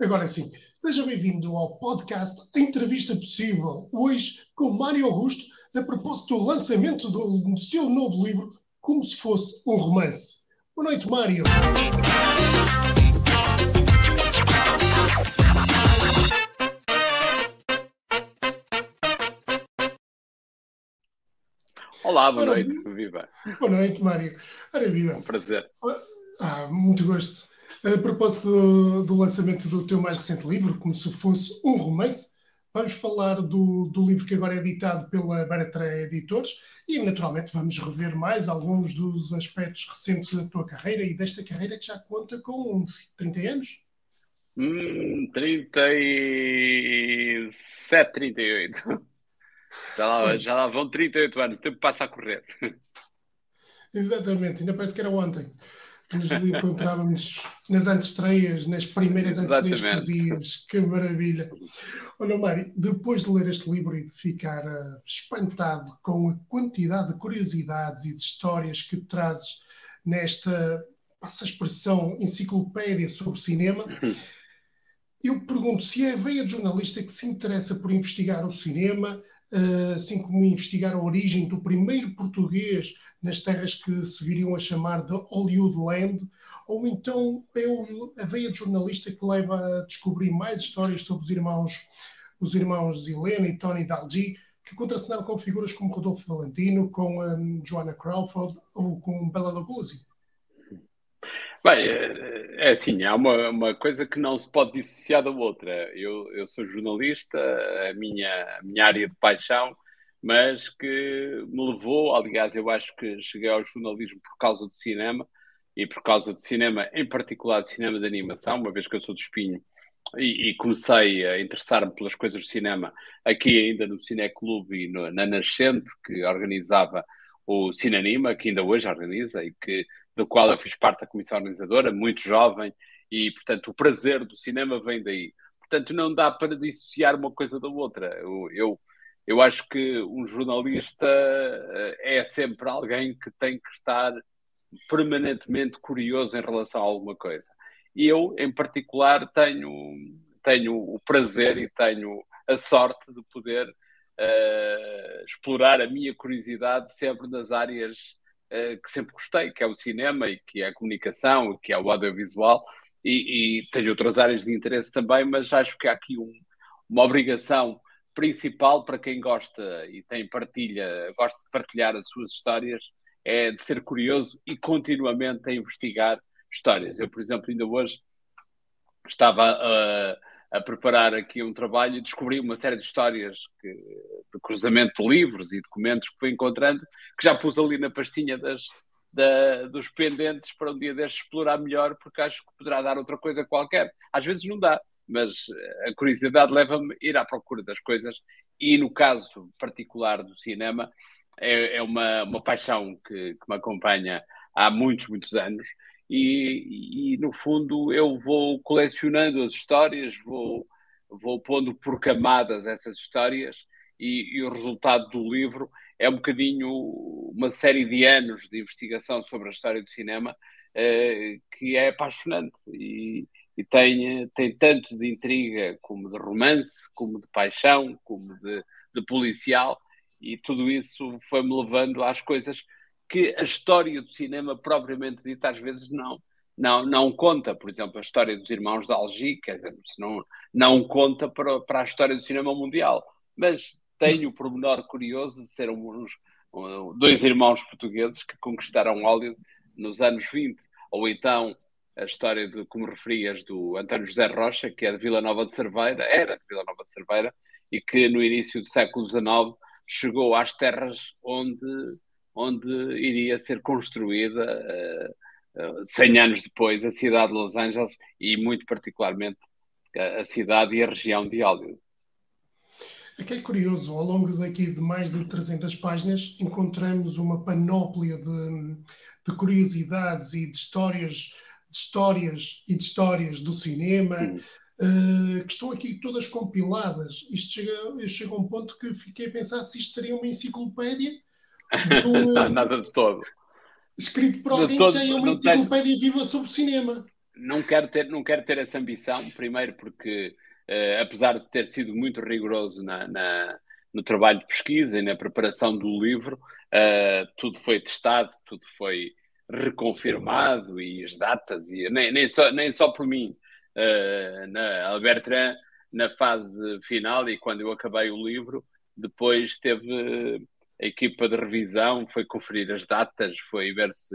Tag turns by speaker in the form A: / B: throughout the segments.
A: Agora sim, seja bem-vindo ao podcast Entrevista Possível, hoje com Mário Augusto, a propósito do lançamento do, do seu novo livro, Como se fosse um romance. Boa noite, Mário.
B: Olá, boa Ora, noite, viva.
A: Boa noite, Mário. Ora, viva.
B: Um prazer.
A: Ah, muito gosto. A propósito do, lançamento do teu mais recente livro, como se fosse um romance, vamos falar do, do livro que agora é editado pela Baratré Editores e, naturalmente, vamos rever mais alguns dos aspectos recentes da tua carreira e desta carreira que já conta com uns 30 anos.
B: Hum, 37, 38. Já lá, já lá vão 38 anos, o tempo passa a correr.
A: Exatamente, ainda parece que era ontem nos encontrávamos nas antestreias, nas primeiras antestreias que fazias. Que maravilha. Olha, Mário, depois de ler este livro e de ficar uh, espantado com a quantidade de curiosidades e de histórias que trazes nesta, passa a expressão, enciclopédia sobre cinema, eu pergunto se é a veia de jornalista que se interessa por investigar o cinema, assim como investigar a origem do primeiro português nas terras que se viriam a chamar de Hollywood Land, ou então é a veia de jornalista que leva a descobrir mais histórias sobre os irmãos, os irmãos Helena e Tony Dalgi, que contracenaram com figuras como Rodolfo Valentino, com um, Joanna Crawford ou com Bela Lugosi.
B: Bem, é, é assim, há uma, uma coisa que não se pode dissociar da outra. Eu, eu sou jornalista, a minha, a minha área de paixão mas que me levou, aliás, eu acho que cheguei ao jornalismo por causa do cinema e por causa do cinema, em particular do cinema de animação, uma vez que eu sou do Espinho e, e comecei a interessar-me pelas coisas do cinema aqui ainda no Cineclube e no, na Nascente, que organizava o Cinanima, que ainda hoje organiza e que do qual eu fiz parte da comissão organizadora, muito jovem, e portanto o prazer do cinema vem daí. Portanto, não dá para dissociar uma coisa da outra. Eu, eu eu acho que um jornalista eh, é sempre alguém que tem que estar permanentemente curioso em relação a alguma coisa. E eu, em particular, tenho, tenho o prazer e tenho a sorte de poder uh, explorar a minha curiosidade sempre nas áreas que sempre gostei, que é o cinema e que é a comunicação que é o audiovisual. E, e tenho outras áreas de interesse também, mas acho que há aqui um, uma obrigação principal para quem gosta e tem partilha, gosta de partilhar as suas histórias, é de ser curioso e continuamente a investigar histórias. Eu, por exemplo, ainda hoje estava a, a preparar aqui um trabalho e descobri uma série de histórias que, de cruzamento de livros e documentos que fui encontrando, que já pus ali na pastinha das, da, dos pendentes para um dia destes explorar melhor, porque acho que poderá dar outra coisa qualquer. Às vezes não dá, mas a curiosidade leva-me a ir à procura das coisas e no caso particular do cinema é, é uma, uma paixão que, que, me acompanha há muitos, muitos anos e, e, no fundo eu vou colecionando as histórias, vou, vou pondo por camadas essas histórias e, e o resultado do livro é um bocadinho uma série de anos de investigação sobre a história do cinema eh, que é apaixonante e, e tem, tem tanto de intriga como de romance, como de paixão, como de, de policial, e tudo isso foi-me levando às coisas que a história do cinema propriamente dita às vezes não não, não conta, por exemplo, a história dos irmãos de Algi, quer dizer, não, não conta para, para a história do cinema mundial, mas tem o pormenor curioso de ser uns, dois irmãos portugueses que conquistaram Hollywood nos anos 20, ou então a história de, como referias, do António José Rocha, que é de Vila Nova de Cerveira, era de Vila Nova de Cerveira, e que no início do século XIX chegou às terras onde, onde iria ser construída, uh, uh, 100 anos depois, a cidade de Los Angeles e, muito particularmente, a, a cidade e a região de Hollywood.
A: Que é curioso, ao longo daqui de mais de 300 páginas, encontramos uma panóplia de, de curiosidades e de histórias de histórias e de histórias do cinema, uh, que estão aqui todas compiladas. Isto chega, eu chego a um ponto que fiquei a pensar se isto seria uma enciclopédia.
B: Do, Nada de todo.
A: Escrito por alguém todo, que já é uma enciclopédia tenho... viva sobre cinema.
B: não quero ter, não quero ter essa ambição, primeiro porque, uh, apesar de ter sido muito rigoroso na, na, no trabalho de pesquisa e na preparação do livro, uh, tudo foi testado, tudo foi reconfirmado e as datas, e nem, nem, só, nem só por mim, uh, na Albertran, na fase final e quando eu acabei o livro, depois teve a equipa de revisão, foi conferir as datas, foi ver se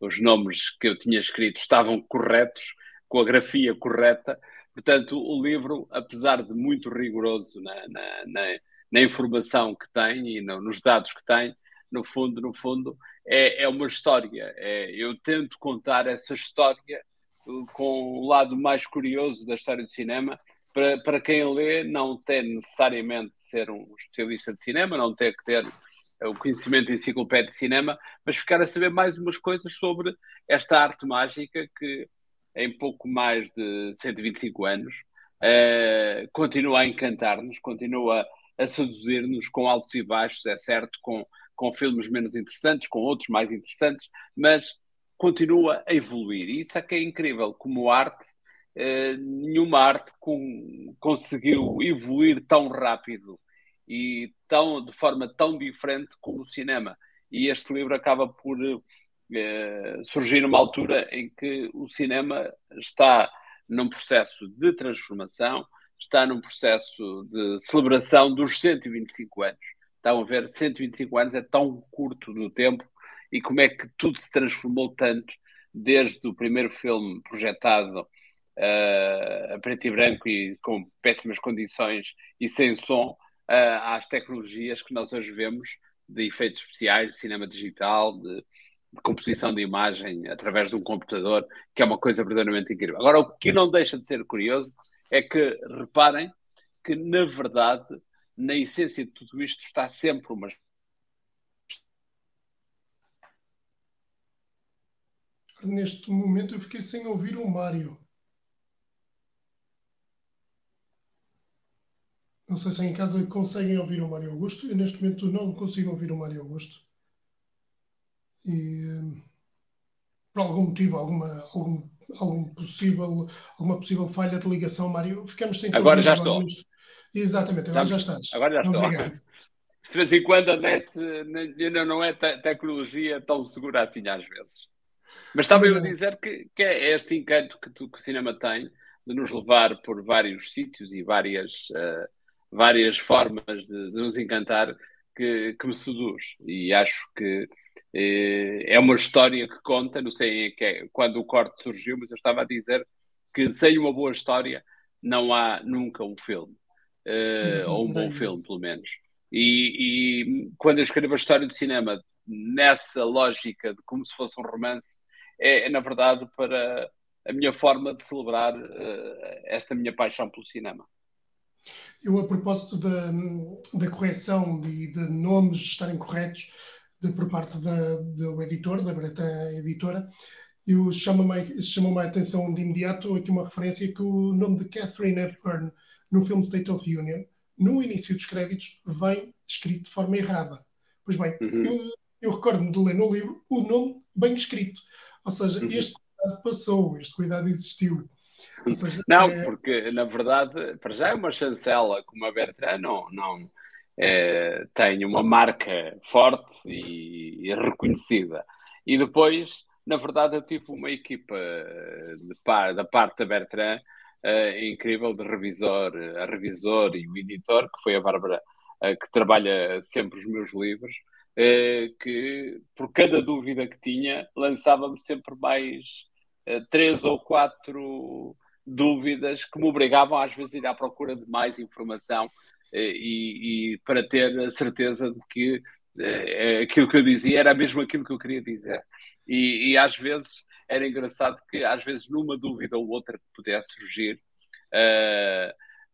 B: os nomes que eu tinha escrito estavam corretos, com a grafia correta. Portanto, o livro, apesar de muito rigoroso na, na, na, na informação que tem e no, nos dados que tem, no fundo, no fundo, é, é uma história. É, eu tento contar essa história uh, com o lado mais curioso da história do cinema, para, para quem lê não tem necessariamente de ser um especialista de cinema, não tem que ter o conhecimento enciclopédia de cinema, mas ficar a saber mais umas coisas sobre esta arte mágica que em pouco mais de 125 anos uh, continua a encantar-nos, continua a seduzir-nos com altos e baixos, é certo, com, com filmes menos interessantes, com outros mais interessantes, mas continua a evoluir. E isso é que é incrível, como arte, uh, nenhuma arte com, conseguiu evoluir tão rápido e tão, de forma tão diferente como o cinema. E este livro acaba por eh, surgir numa altura em que o cinema está num processo de transformação, está num processo de celebração dos 125 anos. Estão a ver, 125 anos é tão curto no tempo e como é que tudo se transformou tanto desde o primeiro filme projetado uh, a preto e branco e com péssimas condições e sem som às tecnologias que nós hoje vemos de efeitos especiais, de cinema digital, de, de, composição de imagem através de um computador, que é uma coisa verdadeiramente incrível. Agora, o que não deixa de ser curioso é que reparem que, na verdade, na essência de tudo isto está sempre uma
A: Neste momento eu fiquei sem ouvir o Mário. Não sei se em casa conseguem ouvir o Mário Augusto. Eu neste momento não consigo ouvir o Mário Augusto. E por algum motivo, alguma, algum, algum possível, alguma possível falha de ligação, Mário, ficamos sem
B: Agora já estou.
A: Exatamente, agora já, já estás.
B: Agora já estou. Obrigado. De vez em quando a net ainda não é te tecnologia tão segura assim às vezes. Mas estava eu a dizer que, que é este encanto que, tu, que, o cinema tem de nos levar por vários sítios e várias uh, várias formas de, de nos encantar que, que, me seduz. E acho que eh, é uma história que conta, não sei que é, quando o corte surgiu, mas eu estava a dizer que sem uma boa história não há nunca um filme. Eh, ou um bom filme, pelo menos. E, e, quando eu escrevo a história do cinema nessa lógica de como se fosse um romance, é, é na verdade para a minha forma de celebrar uh, esta minha paixão pelo cinema.
A: Eu, a propósito da, da correção de, de nomes estarem corretos de, por parte da, do editor, da Bretan Editora, eu chamo-me chamo a atenção de imediato aqui uma referência que o nome de Catherine Hepburn no filme State of Union, no início dos créditos, vem escrito de forma errada. Pois bem, uhum. eu, eu recordo-me de ler no livro o nome bem escrito. Ou seja, uhum. este cuidado passou, este cuidado existiu.
B: Seja, não, é... porque na verdade, para já é uma chancela como a Bertrand, não, não é, tem uma marca forte e, e, reconhecida. E depois, na verdade, eu tive uma equipa par, da parte da Bertrand uh, incrível de revisor, a revisor e o editor, que foi a Bárbara, uh, que trabalha sempre os meus livros. Que por cada dúvida que tinha lançava-me sempre mais três ou quatro dúvidas que me obrigavam às vezes a ir à procura de mais informação eh, e, e para ter a certeza de que eh, aquilo que eu dizia era mesmo aquilo que eu queria dizer. E, e, às vezes era engraçado que, às vezes, numa dúvida ou outra que pudesse surgir,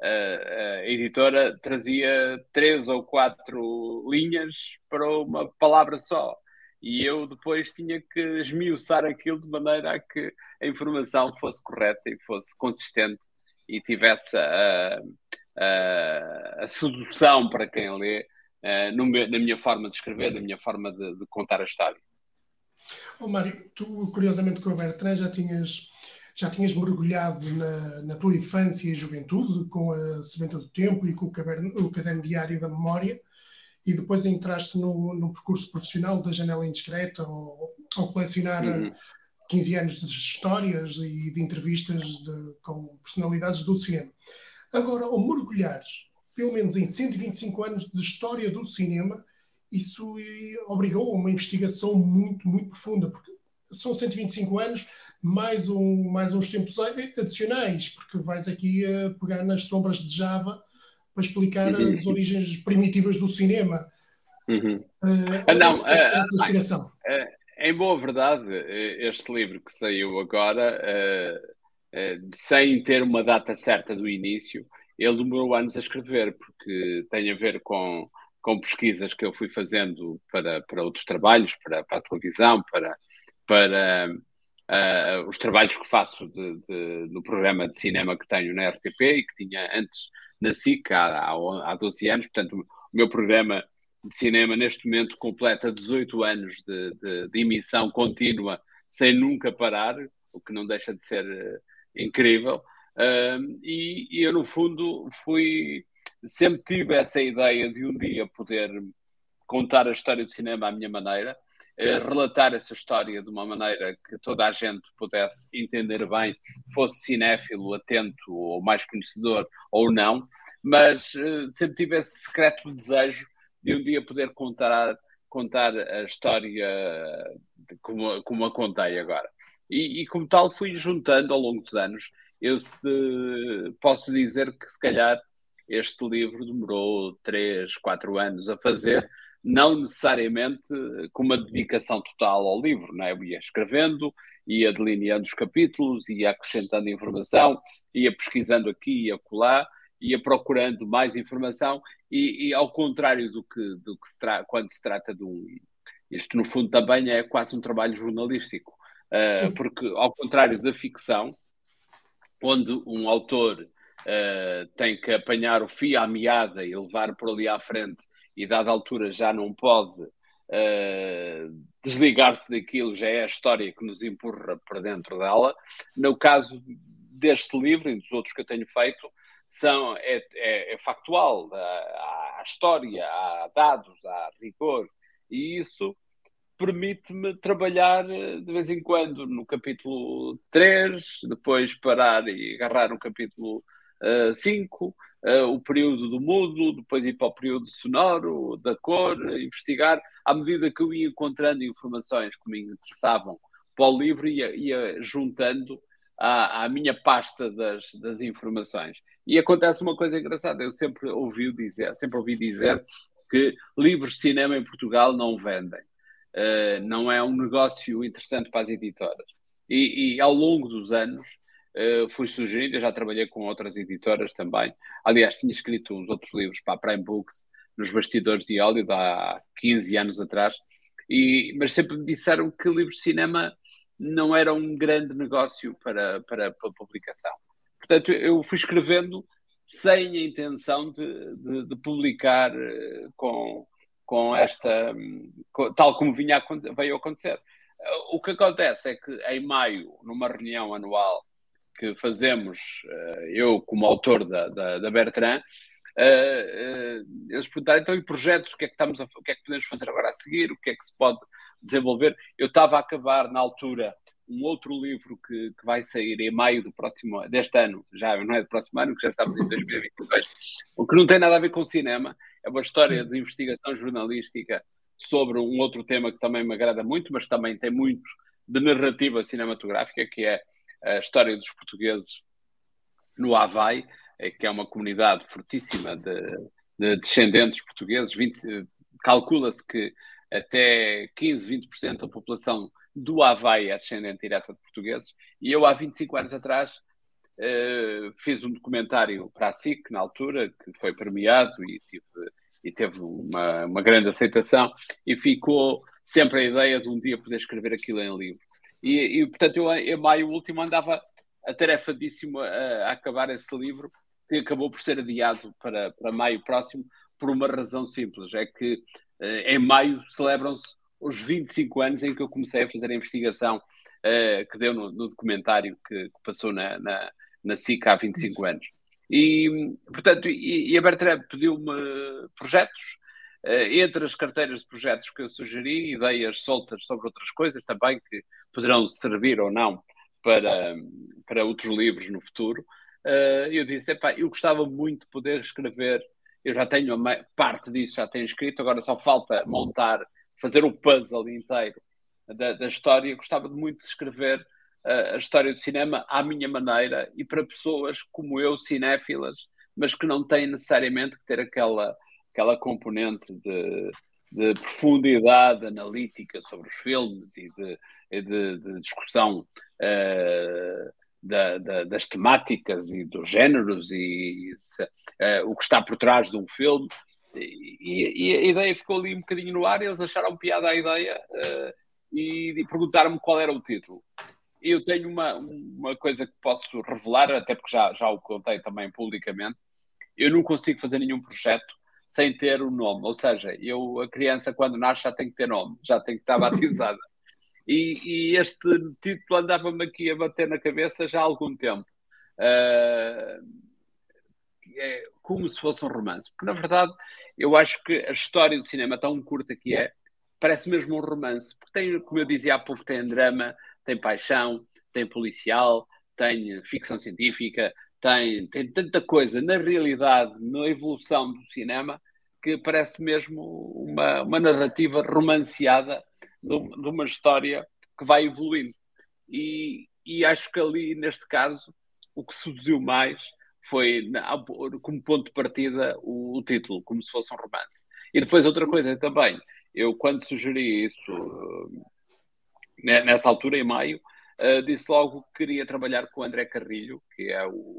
B: a editora trazia três ou quatro linhas para uma palavra só e eu depois tinha que esmiuçar aquilo de maneira a que a informação fosse correta e fosse consistente e tivesse a, a, a sedução para quem lê uh, no, na minha forma de escrever, na minha forma de, de contar a história.
A: Oh, Mário, tu curiosamente com a Bertrand já tinhas, já tinhas mergulhado na, na tua infância e juventude com a Sementa do Tempo e com o o caderno diário da memória e depois entraste no, no percurso profissional da janela indiscreta ao, ao colecionar uhum. 15 anos de histórias e de entrevistas de, com personalidades do cinema. Agora, ao mergulhares, pelo menos em 125 anos de história do cinema, isso obrigou a uma investigação muito, muito profunda, porque são 125 anos, mais, um, mais uns tempos adicionais, porque vais aqui a pegar nas sombras de Java para explicar uhum. as origens primitivas do cinema.
B: Uhum. Uh, não, essa, essa uh, inspiração. Uh, em boa verdade, este livro que saiu agora, sem ter uma data certa do início, ele demorou anos a escrever, porque tem a ver com, com pesquisas que eu fui fazendo para, para outros trabalhos, para, para a televisão, para, para uh, os trabalhos que faço de, de, no programa de cinema que tenho na RTP e que tinha antes na SIC há, há, há 12 anos. Portanto, o meu programa de cinema neste momento completa 18 anos de, de, de emissão contínua sem nunca parar, o que não deixa de ser uh, incrível. Uh, e, e, eu, no fundo, fui sempre tive essa ideia de um dia poder contar a história do cinema à minha maneira, relatar essa história de uma maneira que toda a gente pudesse entender bem, fosse cinéfilo, atento ou mais conhecedor ou não, mas uh, sempre tive esse secreto desejo de um dia poder contar, contar a história como, como a contei agora. E, e, como tal fui juntando ao longo dos anos. Eu se, posso dizer que se calhar este livro demorou 3, 4 anos a fazer, não necessariamente com uma dedicação total ao livro, não é? Eu ia escrevendo, ia delineando os capítulos, ia acrescentando informação, ia pesquisando aqui e acolá, ia procurando mais informação e, e ao contrário do que, do que se quando se trata de um. Isto, no fundo, também é quase um trabalho jornalístico, uh, porque, ao contrário da ficção, onde um autor uh, tem que apanhar o fio à meada e levar por ali à frente, e, dada altura, já não pode uh, desligar-se daquilo, já é a história que nos empurra para dentro dela. No caso deste livro e dos outros que eu tenho feito, são, é, é, é factual, há, há, história, há dados, há rigor, e isso permite-me trabalhar eh, de vez em quando no capítulo 3, depois parar e agarrar no capítulo 5, uh, o período do mudo, depois ir para o período sonoro, da cor, investigar, à medida que eu ia encontrando informações que me interessavam para o livro, ia, ia juntando à, à minha pasta das, das informações. E acontece uma coisa engraçada, eu sempre ouvi dizer, sempre ouvi dizer que livros de cinema em Portugal não vendem. Uh, não é um negócio interessante para as editoras. E, e ao longo dos anos uh, fui sugerindo, eu já trabalhei com outras editoras também. Aliás, tinha escrito uns outros livros para a Prime Books nos bastidores de óleo há 15 anos atrás, e, mas sempre me disseram que livros de cinema não era um grande negócio para, para, para publicação. Portanto, eu fui escrevendo sem a intenção de, de, de publicar eh, com, com esta, com, tal como vinha veio acontecer. O que acontece é que em maio, numa reunião anual que fazemos, eh, eu como autor da, da, da Bertrand, Uh, uh, eles perguntaram então e projetos, o que é que estamos a, o que é que podemos fazer agora a seguir, o que é que se pode desenvolver. Eu estava a acabar na altura um outro livro que, que vai sair em maio do próximo deste ano, já não é do próximo ano, que já estamos em 2022, o que não tem nada a ver com cinema, é uma história de investigação jornalística sobre um outro tema que também me agrada muito, mas também tem muito de narrativa cinematográfica, que é a história dos portugueses no Havaí, eh, que é uma comunidade fortíssima de, de descendentes portugueses. Calcula-se que até 15, 20% da população do Havaí é descendente direta de portugueses. E eu, há 25 anos atrás, uh, fiz um documentário para a SIC, na altura, que foi premiado e, tive, e teve uma, uma grande aceitação. E ficou sempre a ideia de um dia poder escrever aquilo em livro. E, e portanto, eu, em maio último, andava atarefadíssimo a, a acabar esse livro, que acabou por ser adiado para, para maio próximo, por uma razão simples: é que uh, em maio celebram-se os 25 anos em que eu comecei a fazer a investigação uh, que deu no, no documentário que, que, passou na, na, na SIC há 25 anos. E, portanto, e, e a Bertrand pediu-me projetos, entre as carteiras de projetos que eu sugeri, ideias soltas sobre outras coisas também que poderão servir ou não para, para outros livros no futuro. Uh, eu disse, eu gostava muito de poder escrever, eu já tenho a parte disso, já tenho escrito, agora só falta montar, fazer o puzzle inteiro da, da história. Eu gostava muito de escrever uh, a história do cinema à minha maneira e para pessoas como eu, cinéfilas, mas que não têm necessariamente que ter aquela, aquela componente de, de profundidade analítica sobre os filmes e de, de, de discussão uh, da, da, das temáticas e dos géneros e, se, uh, o que está por trás de um filme. E, e, a ideia ficou ali um bocadinho no ar eles acharam piada a ideia uh, e, e perguntaram-me qual era o título. Eu tenho uma, uma coisa que posso revelar, até porque já, já o contei também publicamente. Eu não consigo fazer nenhum projeto sem ter o nome. Ou seja, eu, a criança, quando nasce, já tem que ter nome, já tem que estar batizada. E, e este título andava-me aqui a bater na cabeça já há algum tempo. Uh, é como se fosse um romance. Porque, na verdade, eu acho que a história do cinema, tão curta que é, parece mesmo um romance. Porque tem, como eu dizia há pouco, tem drama, tem paixão, tem policial, tem ficção científica, tem, tem tanta coisa na realidade, na evolução do cinema, que parece mesmo uma, uma narrativa romanceada de, uma história que vai evoluindo. E, e acho que ali, neste caso, o que seduziu mais foi, como ponto de partida, o, o, título, como se fosse um romance. E depois, outra coisa também, eu, quando sugeri isso, eh, nessa altura, em maio, uh, disse logo que queria trabalhar com o André Carrilho, que é o,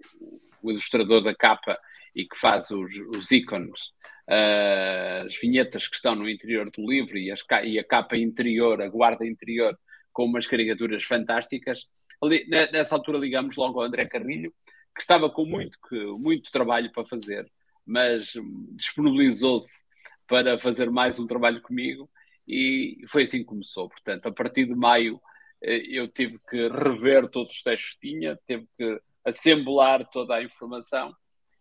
B: o ilustrador da capa e que faz os, os ícones, uh, as vinhetas que estão no interior do livro e, as, e, a capa interior, a guarda interior, com umas caricaturas fantásticas. Ali, nessa altura ligamos logo ao André Carrilho, que estava com muito, muito trabalho para fazer, mas disponibilizou-se para fazer mais um trabalho comigo e foi assim que começou. Portanto, a partir de maio eu tive que rever todos os textos que tinha, tive que assemblar toda a informação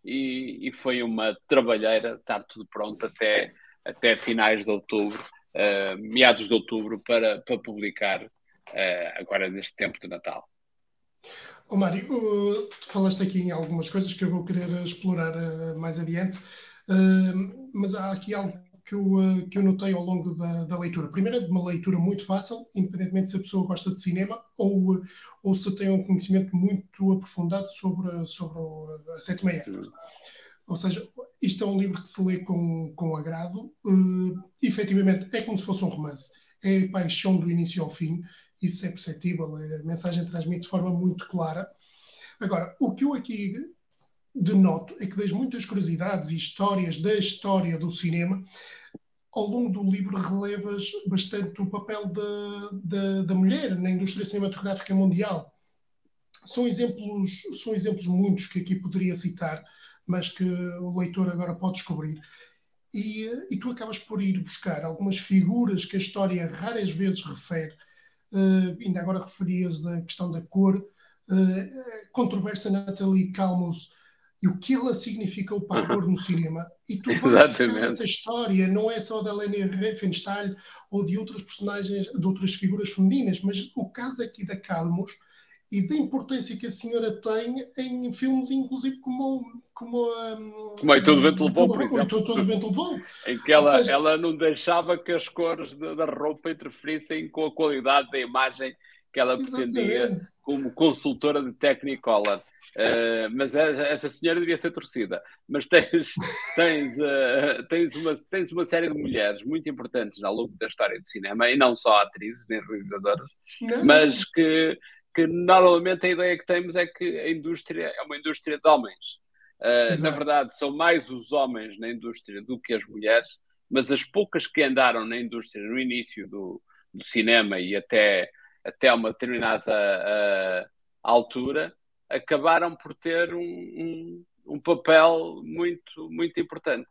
B: e, e foi uma trabalheira estar tudo pronto até, até finais de outubro, uh, meados de outubro, para, para publicar uh, agora neste tempo de Natal.
A: Oh, Mário, uh, falaste aqui em algumas coisas que eu vou querer explorar mais adiante, mas há aqui algo que eu, eh, que eu notei ao longo da, da leitura. Primeiro, é de uma leitura muito fácil, independentemente se a pessoa gosta de cinema ou, eh, ou se tem um conhecimento muito aprofundado sobre, sobre a sétima arte. Ou seja, isto é um livro que se lê com, com agrado. Uh, efetivamente, é como se fosse um romance. É paixão do início ao fim. Isso é perceptível. A mensagem transmite de forma muito clara. Agora, o que eu aqui denoto é que das muitas curiosidades e histórias da história do cinema, ao longo do livro relevas bastante o papel da, da, mulher na indústria cinematográfica mundial. São exemplos, são exemplos muitos que aqui poderia citar, mas que o leitor agora pode descobrir. E, e tu acabas por ir buscar algumas figuras que a história raras vezes refere. Uh, ainda agora referias a questão da cor. Uh, controvérsia Natalie Calmus e o que ela significou para a cor no cinema. E tu vais essa história, não é só da Leni Riefenstahl ou de outras personagens, de outras figuras femininas, mas o caso aqui da Calmos e da importância que a senhora tem em filmes, inclusive como como
B: um, como aí todo vento levou, por exemplo.
A: Todo, todo vento levou.
B: em que ela, seja... ela não deixava que as cores da roupa interferissem com a qualidade da imagem que ela pretendia como consultora de Technicolor. Uh, mas essa senhora devia ser torcida. Mas tens, tens, uh, tens, uma, tens uma série de mulheres muito importantes ao longo da história do cinema, e não só atrizes nem realizadoras, não. mas que, que normalmente a ideia que temos é que a indústria é uma indústria de homens. Uh, na verdade, são mais os homens na indústria do que as mulheres, mas as poucas que andaram na indústria no início do, do cinema e até até uma determinada uh, altura, acabaram por ter um, um, um, papel muito, muito importante.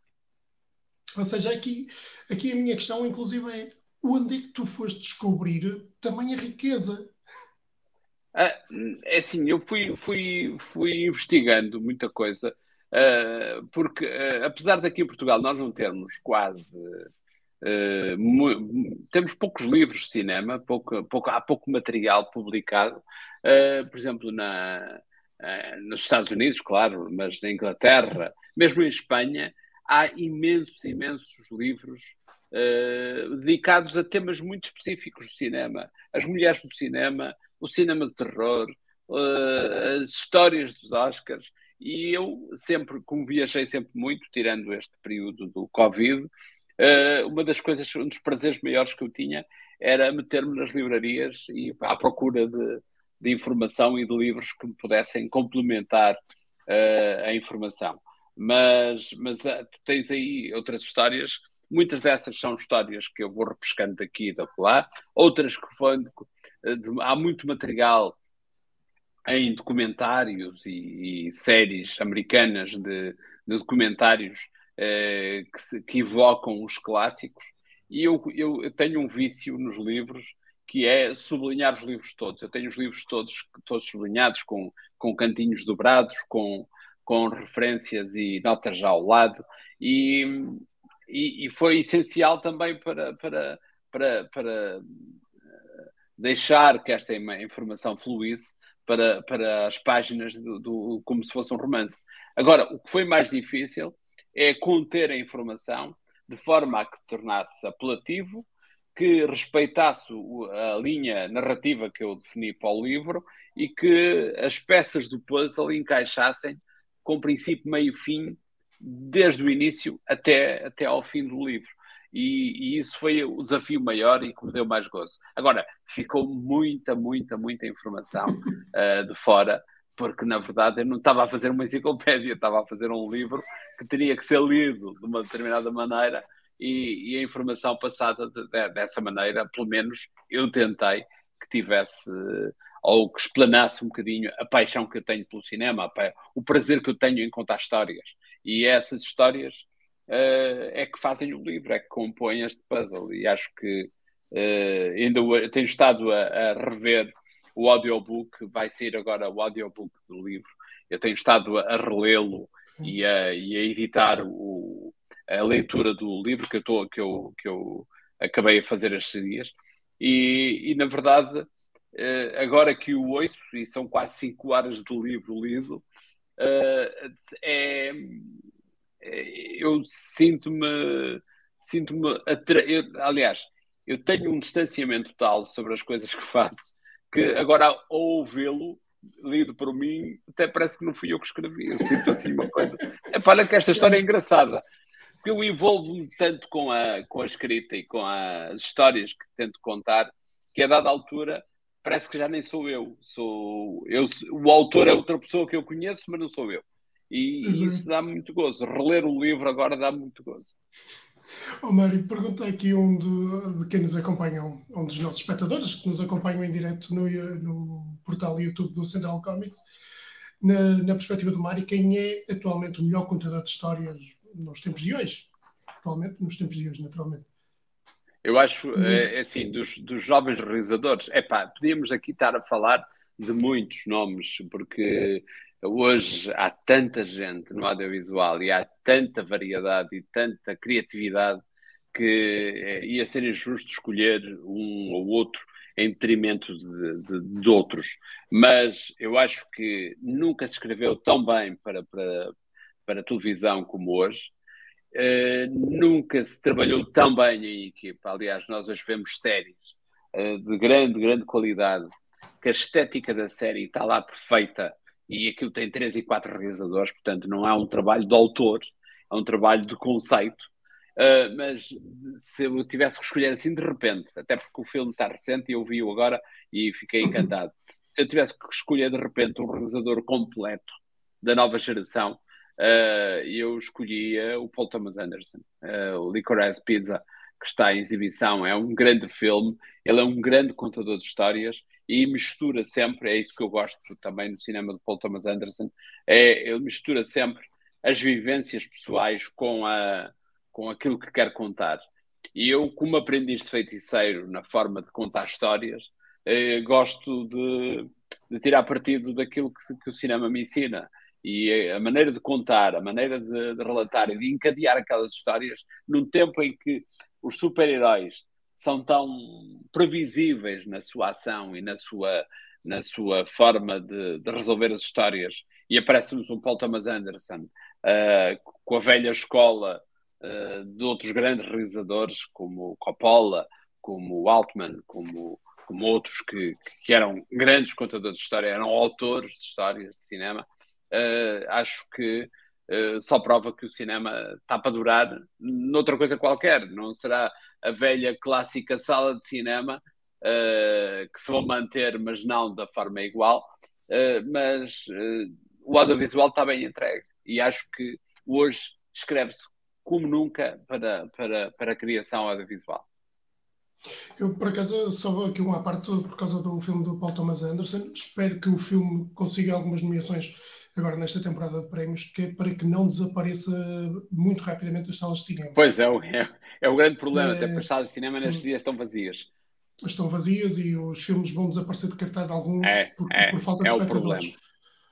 A: Ou seja, aqui, aqui a minha questão, inclusive, é onde é que tu foste descobrir também a riqueza?
B: Ah, é assim, eu fui, fui, fui investigando muita coisa, uh, porque uh, apesar daqui em Portugal nós não termos quase. Uh, temos poucos livros de cinema, pouco, pouco, há pouco material publicado. por exemplo, na, nos Estados Unidos, claro, mas na Inglaterra, mesmo em Espanha, há imensos, imensos livros dedicados a temas muito específicos do cinema. As mulheres do cinema, o cinema de terror, uh, as histórias dos Oscars. E eu sempre, como viajei sempre muito, tirando este período do Covid, uh, uma das coisas, um dos prazeres maiores que eu tinha era meter-me nas livrarias e à procura de, de, informação e de livros que me pudessem complementar uh, a informação. Mas, mas uh, tu tens aí outras histórias, muitas dessas são histórias que eu vou repescando daqui e da lá, outras que vão há muito material em documentários e, e séries americanas de, de documentários eh, que, se, que, evocam os clássicos. E eu, eu, tenho um vício nos livros que é sublinhar os livros todos. Eu tenho os livros todos, todos sublinhados, com, com cantinhos dobrados, com, com referências e notas ao lado. E, e, e foi essencial também para, para, para, para deixar que esta informação fluísse para, para as páginas do, do, como se fosse um romance. Agora, o que foi mais difícil é conter a informação de forma a que tornasse apelativo, que respeitasse a linha narrativa que eu defini para o livro e que as peças do puzzle encaixassem com princípio, meio e fim, desde o início até, até ao fim do livro e, e, isso foi o desafio maior e que me deu mais gozo. Agora, ficou muita, muita, muita informação uh, de fora, porque na verdade eu não estava a fazer uma enciclopédia, estava a fazer um livro que teria que ser lido de uma determinada maneira e, e a informação passada de, de, dessa maneira, pelo menos eu tentei que tivesse ou que explanasse um bocadinho a paixão que eu tenho pelo cinema, o prazer que eu tenho em contar histórias. E essas histórias uh, é que fazem o livro, é que compõem este puzzle. E acho que uh, ainda tenho estado a, a, rever o audiobook, vai sair agora o audiobook do livro. Eu tenho estado a, relê-lo e a, e a editar o, a leitura do livro que eu, tô, que eu, que eu acabei a fazer estes dias. E, e na verdade, uh, agora que o ouço, e são quase cinco horas de livro lido, uh, é, eu sinto-me sinto-me atra... aliás eu tenho um distanciamento tal sobre as coisas que faço que agora ao ouvi-lo lido por mim até parece que não fui eu que escrevi eu sinto assim uma coisa é para que esta história é engraçada porque eu envolvo-me tanto com a, com a escrita e com as histórias que tento contar que a dada altura parece que já nem sou eu sou eu o autor é outra pessoa que eu conheço mas não sou eu e uhum. isso dá-me muito gozo. Reler o livro agora dá-me muito gozo.
A: Oh, Mário, pergunta aqui um de, de, quem nos acompanha, um dos nossos espectadores que nos acompanham em direto no, no portal YouTube do Central Comics, na, na perspectiva do Mário, quem é atualmente o melhor contador de histórias nos tempos de hoje? Atualmente, nos tempos de hoje, naturalmente.
B: Eu acho, é, é assim, dos, dos jovens realizadores, é pá, podíamos aqui estar a falar de muitos nomes, porque Hoje há tanta gente no audiovisual e há tanta variedade e tanta criatividade que eh, ia ser injusto escolher um ou outro em detrimento de, de, de, outros. Mas eu acho que nunca se escreveu tão bem para, para, para televisão como hoje. Uh, nunca se trabalhou tão bem em equipa. Aliás, nós hoje vemos séries uh, de grande, grande qualidade, que a estética da série está lá perfeita e aquilo tem três e quatro realizadores, portanto não é um trabalho de autor, é um trabalho de conceito. Uh, mas se eu tivesse que escolher assim de repente, até porque o filme está recente e eu vi-o agora e fiquei encantado. Se eu tivesse que escolher de repente um realizador completo da nova geração, uh, eu escolhia o Paul Thomas Anderson, uh, o Licorice Pizza, que está em exibição. É um grande filme, ele é um grande contador de histórias e mistura sempre, é isso que eu gosto também no cinema de Paul Thomas Anderson, é, ele mistura sempre as vivências pessoais com, a, com aquilo que quer contar. E eu, como aprendiz de feiticeiro na forma de contar histórias, eh, gosto de, de, tirar partido daquilo que, que, o cinema me ensina. E a maneira de contar, a maneira de, de relatar e de encadear aquelas histórias num tempo em que os super-heróis são tão previsíveis na sua ação e na sua, na sua forma de, de resolver as histórias. E aparece-nos um Paul Thomas Anderson uh, com a velha escola uh, de outros grandes realizadores, como Coppola, como Altman, como, como outros que, que eram grandes contadores de história, eram autores de histórias de cinema. Uh, acho que Uh, só prova que o cinema está para durar noutra coisa qualquer. Não será a velha clássica sala de cinema uh, que se vão manter, mas não da forma igual. Uh, mas o audiovisual está bem entregue e acho que hoje escreve-se como nunca para, para, para a criação audiovisual.
A: Eu, por acaso, só aqui uma parte por causa do filme do Paul Thomas Anderson. Espero que o filme consiga algumas nomeações agora nesta temporada de prémios, que é para que não desapareça muito rapidamente das salas de cinema.
B: Pois é, é, é o grande problema, é, até porque as salas de cinema nestes dias estão vazias.
A: Estão vazias e os filmes vão desaparecer de cartaz alguns é, por, é, por, falta de é espectadores.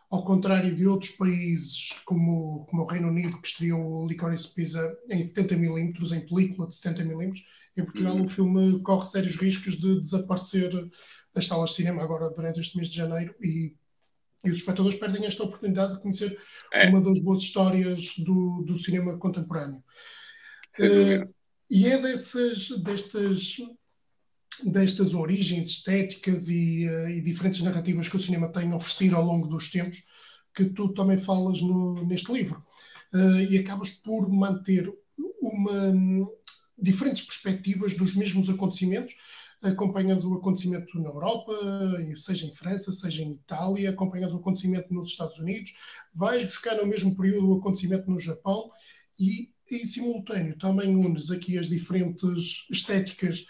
A: Ao contrário de outros países, como, como o Reino Unido, que estreou o Licorice Pizza em 70mm, em película de 70mm, em Portugal uhum. o filme corre sérios riscos de desaparecer das salas de cinema agora durante este mês de janeiro e e os espectadores perdem esta oportunidade de conhecer é. uma das boas histórias do, do cinema contemporâneo. Uh, e é dessas, destas, destas origens estéticas e, uh, e, diferentes narrativas que o cinema tem oferecido ao longo dos tempos que tu também falas no, neste livro. Uh, e acabas por manter uma, diferentes perspectivas dos mesmos acontecimentos acompanhas o acontecimento na Europa, seja em França, seja em Itália, acompanhas o acontecimento nos Estados Unidos, vais buscar no mesmo período o acontecimento no Japão e, em simultâneo, também unes aqui as diferentes estéticas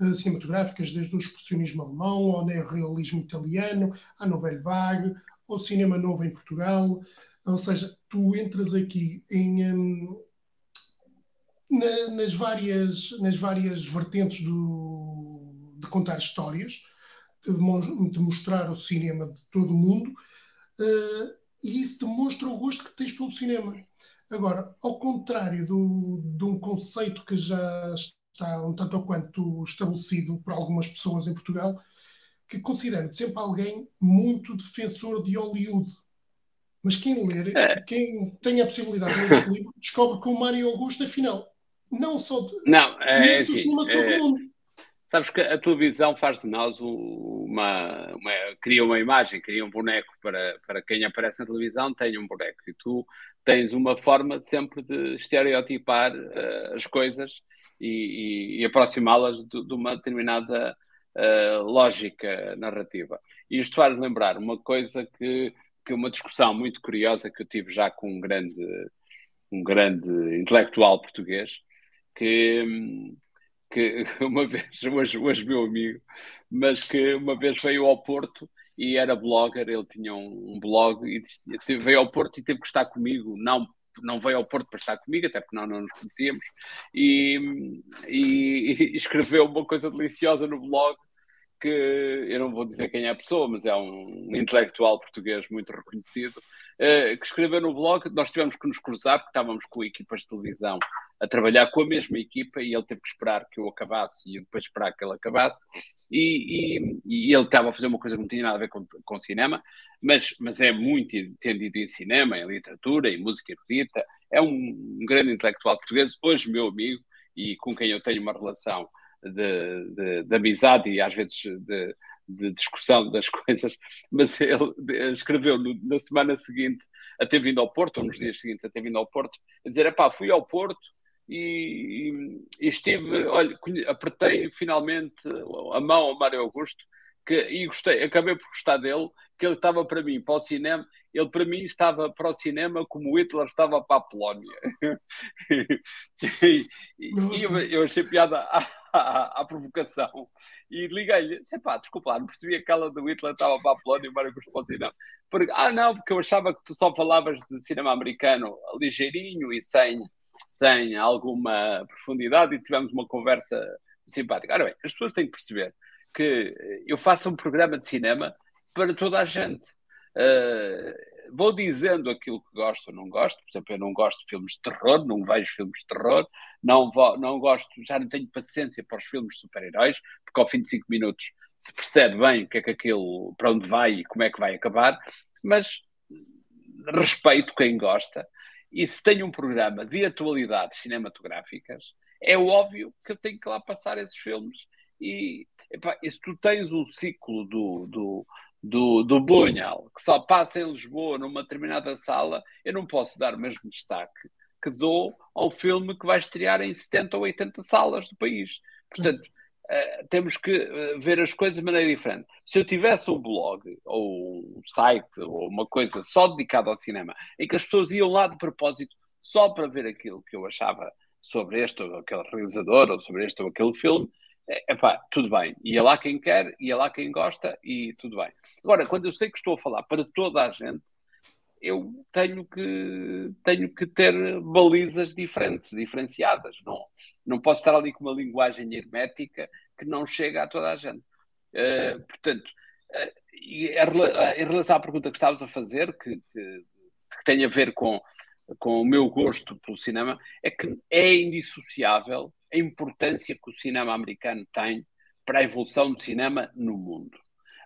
A: uh, cinematográficas, desde o expressionismo alemão ao neorrealismo italiano, à nouvelle vague, ao cinema novo em Portugal. Ou seja, tu entras aqui em, um, na, nas, várias, nas várias vertentes do, de contar histórias, de, de, mostrar o cinema de todo o mundo, uh, e isso demonstra o gosto que tens pelo cinema. Agora, ao contrário do, de um conceito que já está um tanto ou quanto estabelecido por algumas pessoas em Portugal, que considero sempre alguém muito defensor de Hollywood. Mas quem ler, é. quem tem a possibilidade de ler este livro, descobre que o Mário Augusto, afinal, não só de,
B: não, é,
A: conhece o cinema de todo é, mundo.
B: Sabes que a televisão faz de nós uma, uma, cria uma imagem, cria um boneco para, para quem aparece na televisão, tem um boneco. E tu tens uma forma de sempre de estereotipar uh, as coisas e, e, e aproximá-las de, de, uma determinada uh, lógica narrativa. E isto faz lembrar uma coisa que, que uma discussão muito curiosa que eu tive já com um grande, um grande intelectual português, que hum, que uma vez, hoje, hoje meu amigo, mas que uma vez veio ao Porto e era blogger, ele tinha um, um blog e veio ao Porto e teve que estar comigo, não não veio ao Porto para estar comigo, até porque não, não nos conhecíamos, e, e, e, escreveu uma coisa deliciosa no blog que eu não vou dizer quem é a pessoa, mas é um intelectual português muito reconhecido, uh, que escreveu no blog, nós tivemos que nos cruzar, porque estávamos com equipas de televisão a trabalhar com a mesma equipa e ele teve que esperar que eu acabasse e eu depois esperar que ele acabasse. E, e, e, ele estava a fazer uma coisa que não tinha nada a ver com, com cinema, mas, mas é muito entendido em cinema, em literatura, em música erudita. É um, um grande intelectual português, hoje meu amigo e com quem eu tenho uma relação de, de, de amizade e às vezes de, de discussão das coisas, mas ele escreveu na semana seguinte a ter vindo ao Porto, ou nos dias seguintes a ter vindo ao Porto, a dizer: pá, fui ao Porto e, e, estive, olha, apertei finalmente a mão ao Mário Augusto que, e gostei, acabei por gostar dele, que ele estava para mim para o cinema, ele para mim estava para o cinema como Hitler estava para a Polónia. e, e eu, eu, achei piada à, à, à provocação e liguei-lhe, pá, desculpa, não percebi aquela do Hitler estava para a Polónia e Mário Augusto para o cinema. Porque, ah, não, porque eu achava que tu só falavas de cinema americano ligeirinho e sem sem alguma profundidade e tivemos uma conversa simpática. Ora bem, as pessoas têm que perceber que eu faça um programa de cinema para toda a gente. Uh, vou dizendo aquilo que gosto ou não gosto. Por exemplo, eu não gosto de filmes de terror, não vejo filmes de terror, não, vou, não gosto, já não tenho paciência para os filmes de super-heróis, porque ao fim de cinco minutos se percebe bem o que é que aquilo, para onde vai e como é que vai acabar, mas respeito quem gosta. E se tenho um programa de atualidades cinematográficas, é óbvio que eu tenho que lá passar esses filmes. E, epá, e se tu tens um ciclo do, do, do, do Bunhal, que só passa em Lisboa numa determinada sala, eu não posso dar o mesmo destaque que dou ao filme que vai estrear em 70 ou 80 salas do país. Portanto, uh, temos que uh, ver as coisas de maneira diferente. Se eu tivesse um blog, ou um site, ou uma coisa só dedicada ao cinema, em que as pessoas iam lá de propósito só para ver aquilo que eu achava sobre este ou aquele realizador, ou sobre este ou aquele filme, é, epá, tudo bem. Ia lá quem quer, ia lá quem gosta e tudo bem. Agora, quando eu sei que estou a falar para toda a gente, eu tenho que, tenho que ter balizas diferentes, diferenciadas. Não, não posso estar ali com uma linguagem hermética que não chega a toda a gente. Uh, portanto, uh, em relação à pergunta que estavas a fazer, que, que, que tem a ver com, com o meu gosto pelo cinema, é que é indissociável a importância que o cinema americano tem para a evolução do cinema no mundo.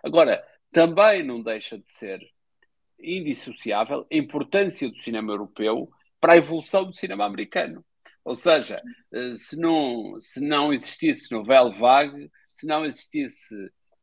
B: Agora, também não deixa de ser indissociável a importância do cinema europeu para a evolução do cinema americano. Ou seja, eh, se não, se não existisse novela vague, se não existisse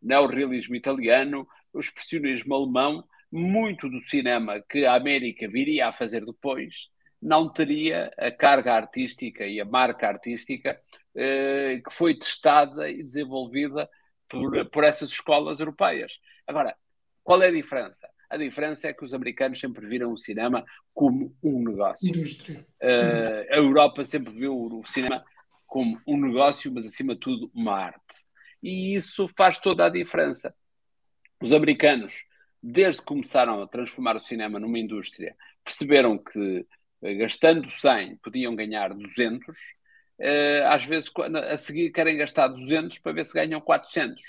B: neorrealismo italiano, o expressionismo alemão, muito do cinema que a América viria a fazer depois não teria a carga artística e a marca artística eh, que foi testada e desenvolvida por, por essas escolas europeias. Agora, qual é a diferença? A diferença é que os americanos sempre viram o cinema como um negócio. Uh, a Europa sempre viu o cinema como um negócio, mas acima de tudo uma arte. E isso faz toda a diferença. Os americanos, desde que começaram a transformar o cinema numa indústria, perceberam que gastando 100 podiam ganhar 200, eh, às vezes a seguir querem gastar 200 para ver se ganham 400,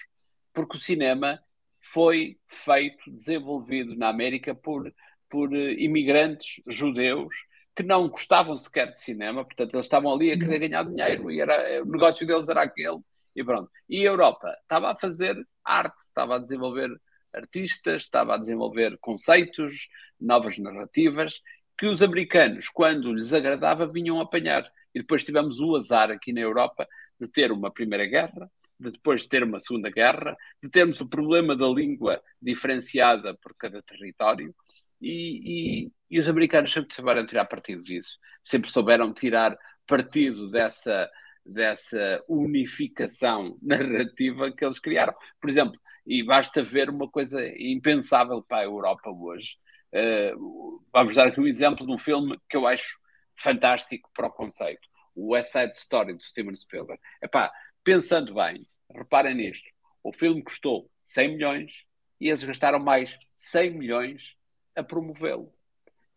B: porque o cinema foi feito, desenvolvido na América por, por eh, imigrantes judeus que não gostavam sequer de cinema, portanto eles estavam ali a querer ganhar dinheiro e era, o negócio deles era aquele. E pronto. E a Europa estava a fazer arte, estava a desenvolver artistas, estava a desenvolver conceitos, novas narrativas que os americanos, quando lhes agradava, vinham apanhar. E depois tivemos o azar aqui na Europa de ter uma Primeira Guerra, de depois ter uma Segunda Guerra, de termos o problema da língua diferenciada por cada território, e, e, e os americanos sempre souberam tirar partido disso, sempre souberam tirar partido dessa, dessa unificação narrativa que eles criaram. Por exemplo, e basta ver uma coisa impensável para a Europa hoje. Uh, vamos dar aqui um exemplo de um filme que eu acho fantástico para o conceito. O West Side Story, do Steven Spielberg. Epá, pensando bem, reparem nisto, o filme custou 100 milhões e eles gastaram mais 100 milhões a promovê-lo.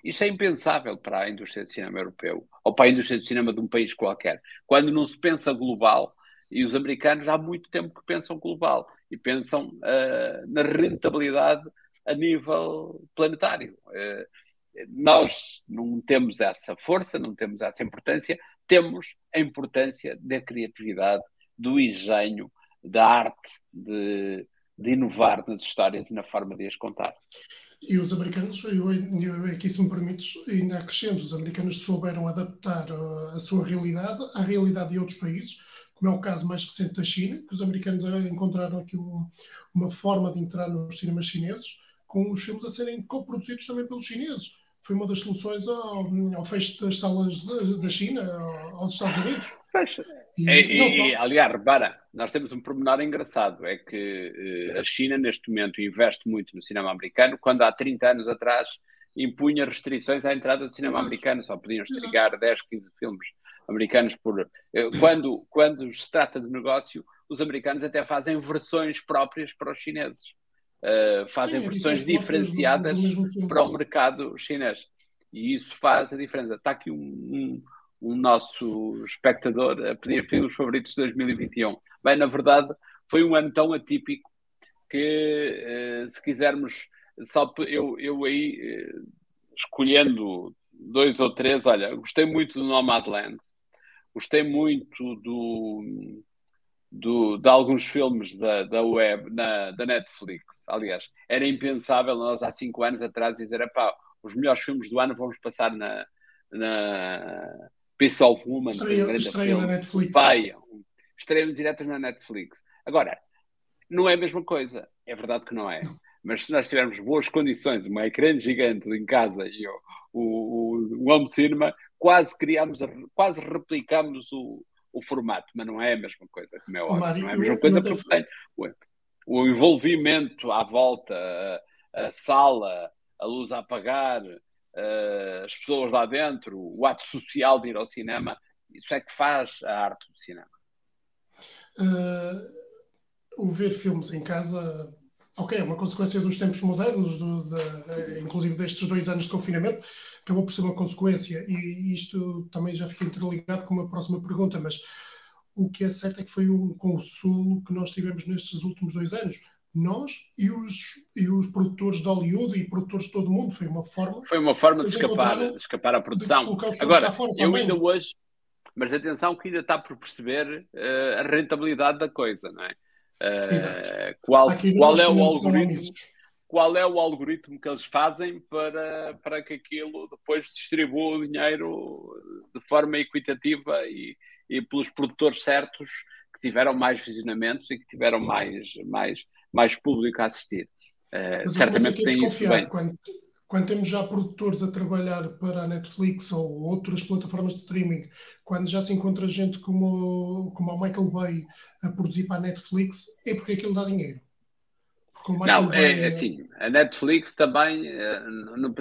B: Isso é impensável para a indústria de cinema europeu ou para a indústria de cinema de um país qualquer. Quando não se pensa global, e os americanos há muito tempo que pensam global e pensam uh, na rentabilidade a nível planetário. Uh, nós não temos essa força, não temos essa importância, temos a importância da criatividade, do engenho, da arte, de, de inovar nas histórias e na forma de as contar.
A: E os americanos, eu, eu, aqui se me permites, ainda acrescento, os americanos souberam adaptar a, a sua realidade à realidade de outros países, como é o caso mais recente da China, que os americanos encontraram aqui um, uma forma de entrar nos cinemas chineses, com os filmes a serem coproduzidos também pelos chineses. Foi uma das soluções ao, ao fecho das salas da China aos Estados Unidos.
B: E, e, e, aliás, repara, nós temos um pormenor engraçado, é que uh, a China neste momento investe muito no cinema americano, quando há 30 anos atrás impunha restrições à entrada do cinema Exato. americano, só podiam estrear 10, 15 filmes americanos por... Uh, quando, quando se trata de negócio, os americanos até fazem versões próprias para os chineses uh, fazem Sim, versões diferenciadas para o mercado chinês. E isso faz a diferença. Está aqui um, um, um nosso espectador a pedir filmes favoritos de 2021. Bem, na verdade, foi um ano tão atípico que, se quisermos, só eu, eu aí escolhendo dois ou três, olha, gostei muito do Nomadland, gostei muito do, do, de alguns filmes da, da web, na, da Netflix. Aliás, era impensável nós há cinco anos atrás dizer, pá, os melhores filmes do ano vamos passar na, na Piece of Woman,
A: estreia, um estreia na Netflix.
B: Pai, estreia direto na Netflix. Agora, não é a mesma coisa. É verdade que não é. Mas se nós tivermos boas condições, uma ecrã gigante em casa e o, o, o home cinema, quase criamos, quase replicamos o, o formato, mas não é a mesma coisa, como é óbvio. Mário, não é a mesma coisa porque tem o, o envolvimento à volta, a, a, sala, a luz a apagar, a, as pessoas lá dentro, o ato social de ir ao cinema, isso é que faz a arte do cinema.
A: Uh, o ver filmes em casa ok, é uma consequência dos tempos modernos, do, de, eh, inclusive destes dois anos de confinamento, acabou por ser uma consequência. E isto também já fica interligado com uma próxima pergunta, mas o que é certo é que foi um consolo que nós tivemos nestes últimos dois anos. Nós e os, e os produtores de Hollywood e produtores de todo o mundo. Foi uma forma.
B: Foi uma forma de escapar, de escapar à produção. Agora, eu ainda hoje. Mas atenção que ainda está por perceber uh, a rentabilidade da coisa, não é? Uh, qual, qual é o algoritmo? Qual é o algoritmo que eles fazem para, para que aquilo depois distribua o dinheiro de forma equitativa e, e pelos produtores certos que tiveram mais visionamentos e que tiveram mais, mais, mais público a assistir. Uh, certamente tem isso bem.
A: Quando, quando temos já produtores a trabalhar para a Netflix ou outras plataformas de streaming, quando já se encontra gente como, como o Michael Bay a produzir para a Netflix, é porque aquilo dá dinheiro.
B: Não, é, é assim, a Netflix também, é,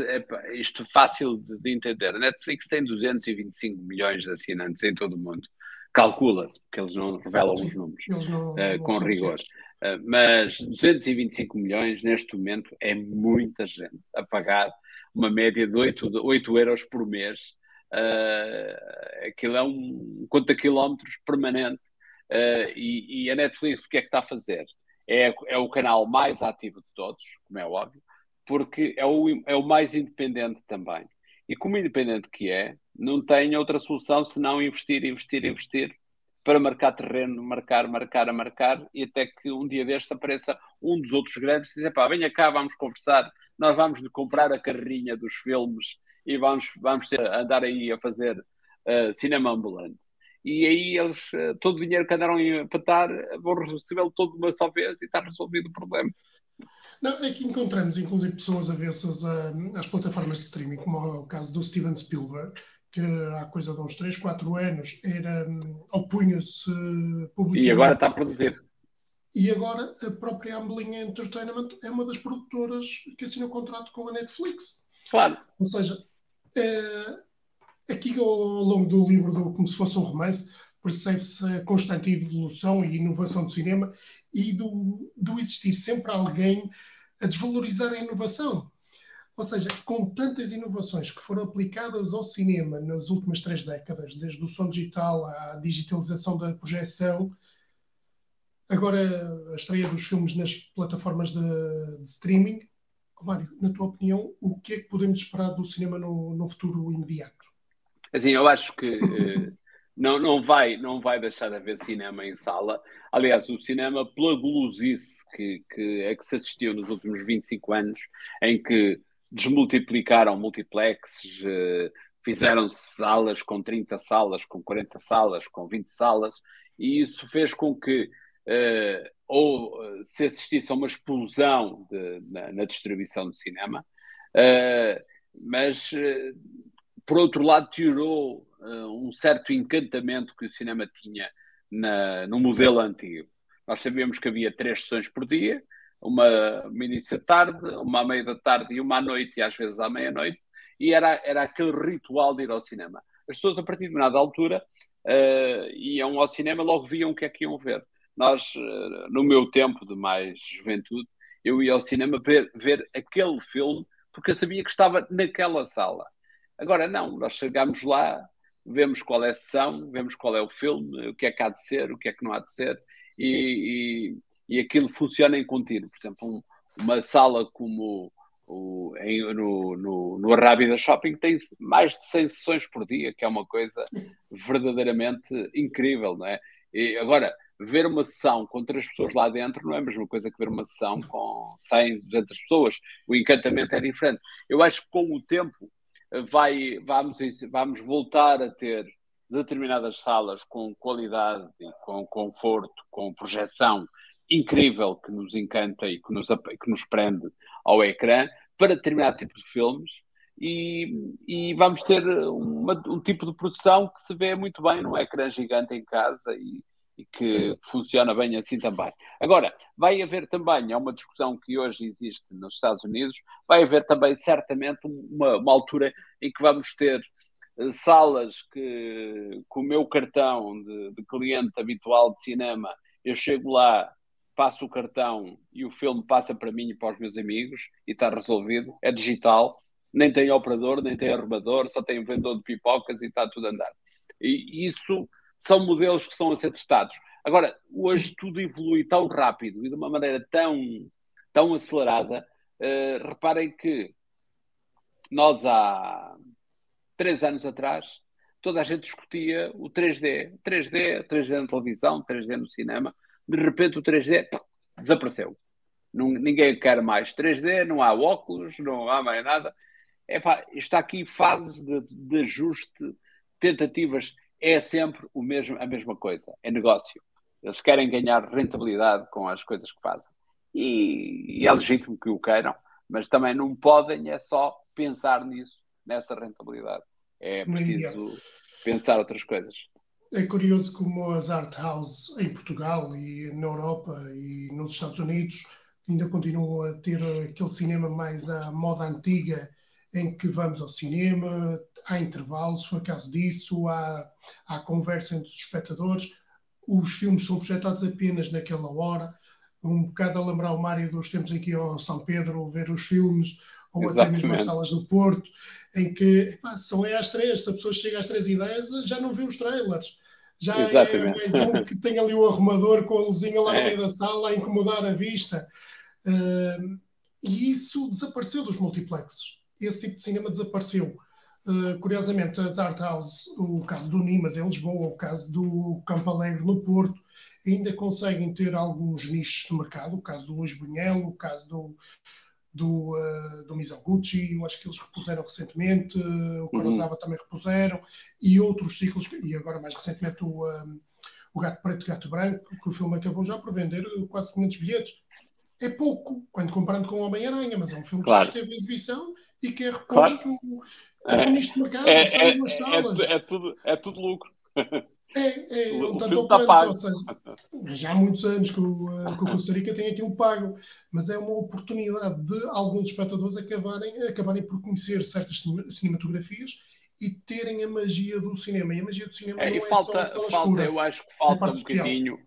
B: é isto fácil de, de, entender, a Netflix tem 225 milhões de assinantes em todo o mundo, calcula-se, porque eles não revelam os números não, uh, com rigor. Uh, mas 225 milhões neste momento é muita gente a pagar uma média de 8, de 8 euros por mês. Uh, aquilo é um conta quilómetros permanente. Uh, e, e, a Netflix o que é que está a fazer? É, é o canal mais ativo de todos, como é óbvio, porque é o, é o mais independente também. E como independente que é, não tem outra solução senão investir, investir, investir para marcar terreno, marcar, marcar, a marcar, e até que um dia destes apareça um dos outros grandes e dizer, pá, venha cá, vamos conversar, nós vamos comprar a carrinha dos filmes e vamos, vamos andar aí a fazer uh, cinema ambulante. E aí eles, uh, todo o dinheiro que andaram a empatar, vão recebê-lo todo de uma só vez e está resolvido o problema.
A: Não, é que encontramos, inclusive, pessoas avessas às plataformas de streaming, como é o caso do Steven Spielberg, que há coisa de uns 3, 4 anos era opunha-se
B: publicamente. E agora está a produzir.
A: E agora a própria Amblin Entertainment é uma das produtoras que assinou contrato com a Netflix.
B: Claro.
A: Ou seja, é, aqui ao longo do livro, do, como se fosse um romance, percebe-se a constante evolução e inovação do cinema e do, do existir sempre alguém a desvalorizar a inovação. Ou seja, com tantas inovações que foram aplicadas ao cinema nas últimas três décadas, desde o som digital à digitalização da projeção, agora a estreia dos filmes nas plataformas de, de streaming, Mário, na tua opinião, o que é que podemos esperar do cinema no, no futuro imediato?
B: Assim, eu acho que eh, não, não, vai, não vai deixar de haver cinema em sala. Aliás, o cinema, pela gulosice que, que, é que se assistiu nos últimos 25 anos, em que desmultiplicaram multiplexes, eh, fizeram-se salas com 30 salas, com 40 salas, com 20 salas, e isso fez com que uh, ou se assistisse a uma explosão de, na, na, distribuição de cinema, uh, mas por outro lado tirou um certo encantamento que o cinema tinha na, no modelo antigo. Nós sabíamos que havia três sessões por dia, uma, uma início de tarde, uma à meia da tarde e uma à noite, e às vezes à meia-noite, e era, era aquele ritual de ir ao cinema. As pessoas, a partir de determinada altura, uh, iam ao cinema, logo viam o que é que iam ver. Nós, uh, no meu tempo de mais juventude, eu ia ao cinema ver, ver aquele filme porque eu sabia que estava naquela sala. Agora, não, nós chegamos lá, vemos qual é a sessão, vemos qual é o filme, o que é que há de ser, o que é que não há de ser, e, e, e aquilo funciona em contínuo. Por exemplo, um, uma sala como o, em, no, no, no Arrábida Shopping tem mais de 100 sessões por dia, que é uma coisa verdadeiramente incrível, não é? E agora, ver uma sessão com três pessoas lá dentro não é a mesma coisa que ver uma sessão com 100, 200 pessoas. O encantamento é diferente. Eu acho que com o tempo vai, vamos, vamos voltar a ter determinadas salas com qualidade, com conforto, com projeção incrível que nos encanta e que nos, que nos prende ao ecrã para determinado tipo de filmes e, e vamos ter uma, um tipo de produção que se vê muito bem num ecrã gigante em casa e, e que funciona bem assim também. Agora, vai haver também, é uma discussão que hoje existe nos Estados Unidos, vai haver também certamente uma, uma altura em que vamos ter eh, salas que com o meu cartão de, de cliente habitual de cinema, eu chego lá, passo o cartão e o filme passa para mim e para os meus amigos e está resolvido, é digital, nem tem operador, nem tem arrumador, só tem vendedor de pipocas e está tudo a andar. E isso são modelos que são a ser testados. Agora, hoje tudo evolui tão rápido e de uma maneira tão, tão acelerada. Uh, reparem que nós há três anos atrás toda a gente discutia o 3D. 3D, 3D na televisão, 3D no cinema. De repente o 3D desapareceu. Não, ninguém quer mais 3D, não há óculos, não há mais nada. Epá, está aqui fases de, de ajuste, tentativas é sempre o mesmo, a mesma coisa, é negócio. Eles querem ganhar rentabilidade com as coisas que fazem. E, e é legítimo que o queiram, mas também não podem é só pensar nisso, nessa rentabilidade. É preciso pensar outras coisas.
A: É curioso como as art houses em Portugal e na Europa e nos Estados Unidos ainda continuam a ter aquele cinema mais à moda antiga, em que vamos ao cinema, há intervalos, se for caso disso, há, há conversa entre os espectadores, os filmes são projetados apenas naquela hora, um bocado a lembrar o Mário dos tempos em que ia ao São Pedro ver os filmes, ou Exatamente. até mesmo as salas do Porto, em que epá, são é às três, se a pessoa chega às três e dez, já não vê os trailers. Já é Exatamente. é mais um que tem ali o arrumador com a luzinha lá é. no meio da sala a incomodar a vista. Uh, e isso desapareceu dos multiplexos. Esse tipo de cinema desapareceu. Uh, curiosamente, as art houses, o caso do Nimas em Lisboa, o caso do Campo Alegre no Porto, ainda conseguem ter alguns nichos de mercado, o caso do Luís Bunhel, o caso do, do, uh, do Mizoguchi, eu acho que eles repuseram recentemente, uh, o Kurosawa uhum. também repuseram, e outros ciclos, e agora mais recentemente o, um, o Gato Preto e Gato Branco, que o filme acabou já por vender quase 500 bilhetes. É pouco, quando comparando com o Homem-Aranha, mas é um filme claro. que já esteve em exibição e que é reposto claro é, nisto mercado, é, é, é, salas.
B: É, é, tudo, é tudo lucro.
A: É, é um tanto tá pago. Ou seja, já há muitos anos que o, que o Costa Rica tem aquilo pago, mas é uma oportunidade de alguns espectadores acabarem, acabarem por conhecer certas cinematografias e terem a magia do cinema. E a magia do cinema é, não é falta, só a
B: falta,
A: escura,
B: Eu acho que falta um bocadinho,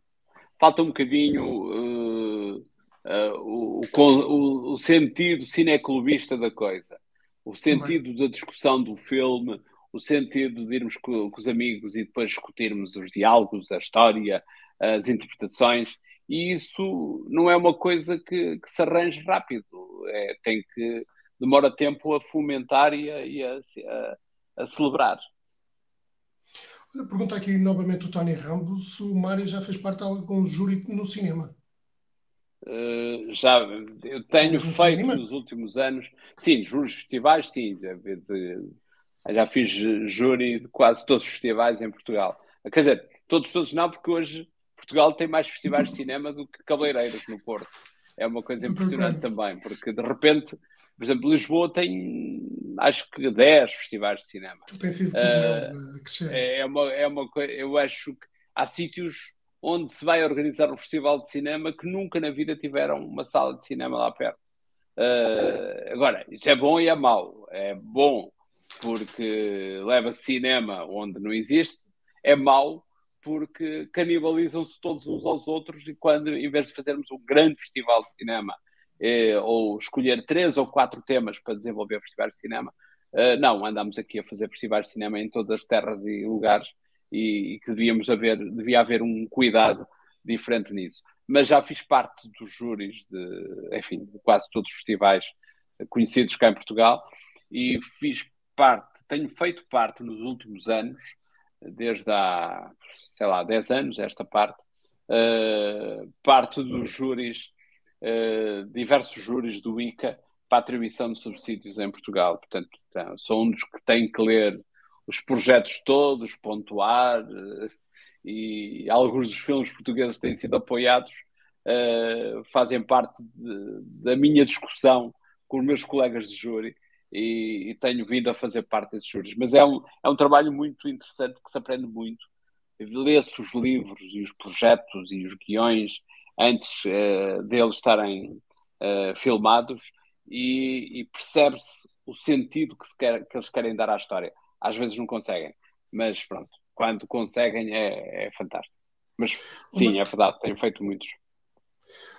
B: falta um bocadinho uh, uh, o, o, o, sentido cineclubista da coisa o sentido da discussão do filme, o sentido de irmos com, com, os amigos e depois discutirmos os diálogos, a história, as interpretações, e isso não é uma coisa que, que se arranje rápido, é, tem que demora tempo a fomentar e a, e a, a, a celebrar.
A: Pergunta aqui novamente o Tony Rambos, o Mário já fez parte de algum júri no cinema?
B: Uh, já eu tenho feito nos últimos anos, sim, juros festivais, sim, já, já fiz júri de quase todos os festivais em Portugal. Quer dizer, todos, todos não, porque hoje Portugal tem mais festivais de cinema do que cabeleireiros no Porto. É uma coisa impressionante também, porque de repente, por exemplo, Lisboa tem acho que 10 festivais de cinema.
A: Tem sido uh,
B: é, é uma, é uma coisa, eu acho que há sítios onde se vai organizar um festival de cinema que nunca na vida tiveram uma sala de cinema lá perto. Uh, agora, isso é bom e é mau. É bom porque leva cinema onde não existe, é mau porque canibalizam-se todos uns aos outros e quando, em vez de fazermos um grande festival de cinema eh, ou escolher três ou quatro temas para desenvolver festivais de cinema, uh, não, andamos aqui a fazer festivais de cinema em todas as terras e lugares e, e que devíamos haver, devia haver um cuidado diferente nisso. Mas já fiz parte dos júris de, enfim, de quase todos os festivais conhecidos cá em Portugal e fiz parte, tenho feito parte nos últimos anos, desde há, sei lá, 10 anos, esta parte, uh, parte dos júris, uh, diversos júris do ICA para atribuição de subsídios em Portugal. Portanto, então, sou um dos que tem que ler os projetos todos, pontuar, uh, e alguns dos filmes portugueses têm sido apoiados, fazem parte de, da minha discussão com os meus colegas de júri e, e, tenho vindo a fazer parte desses júris. Mas é um, é um trabalho muito interessante que se aprende muito. Lê-se os livros e os projetos e os guiões antes uh, deles estarem uh, filmados e, e percebe-se o sentido que, quer, que, eles querem dar à história. Às vezes não conseguem, mas pronto, quando conseguem é, é fantástico. Mas sim, é verdade, tenho feito muitos.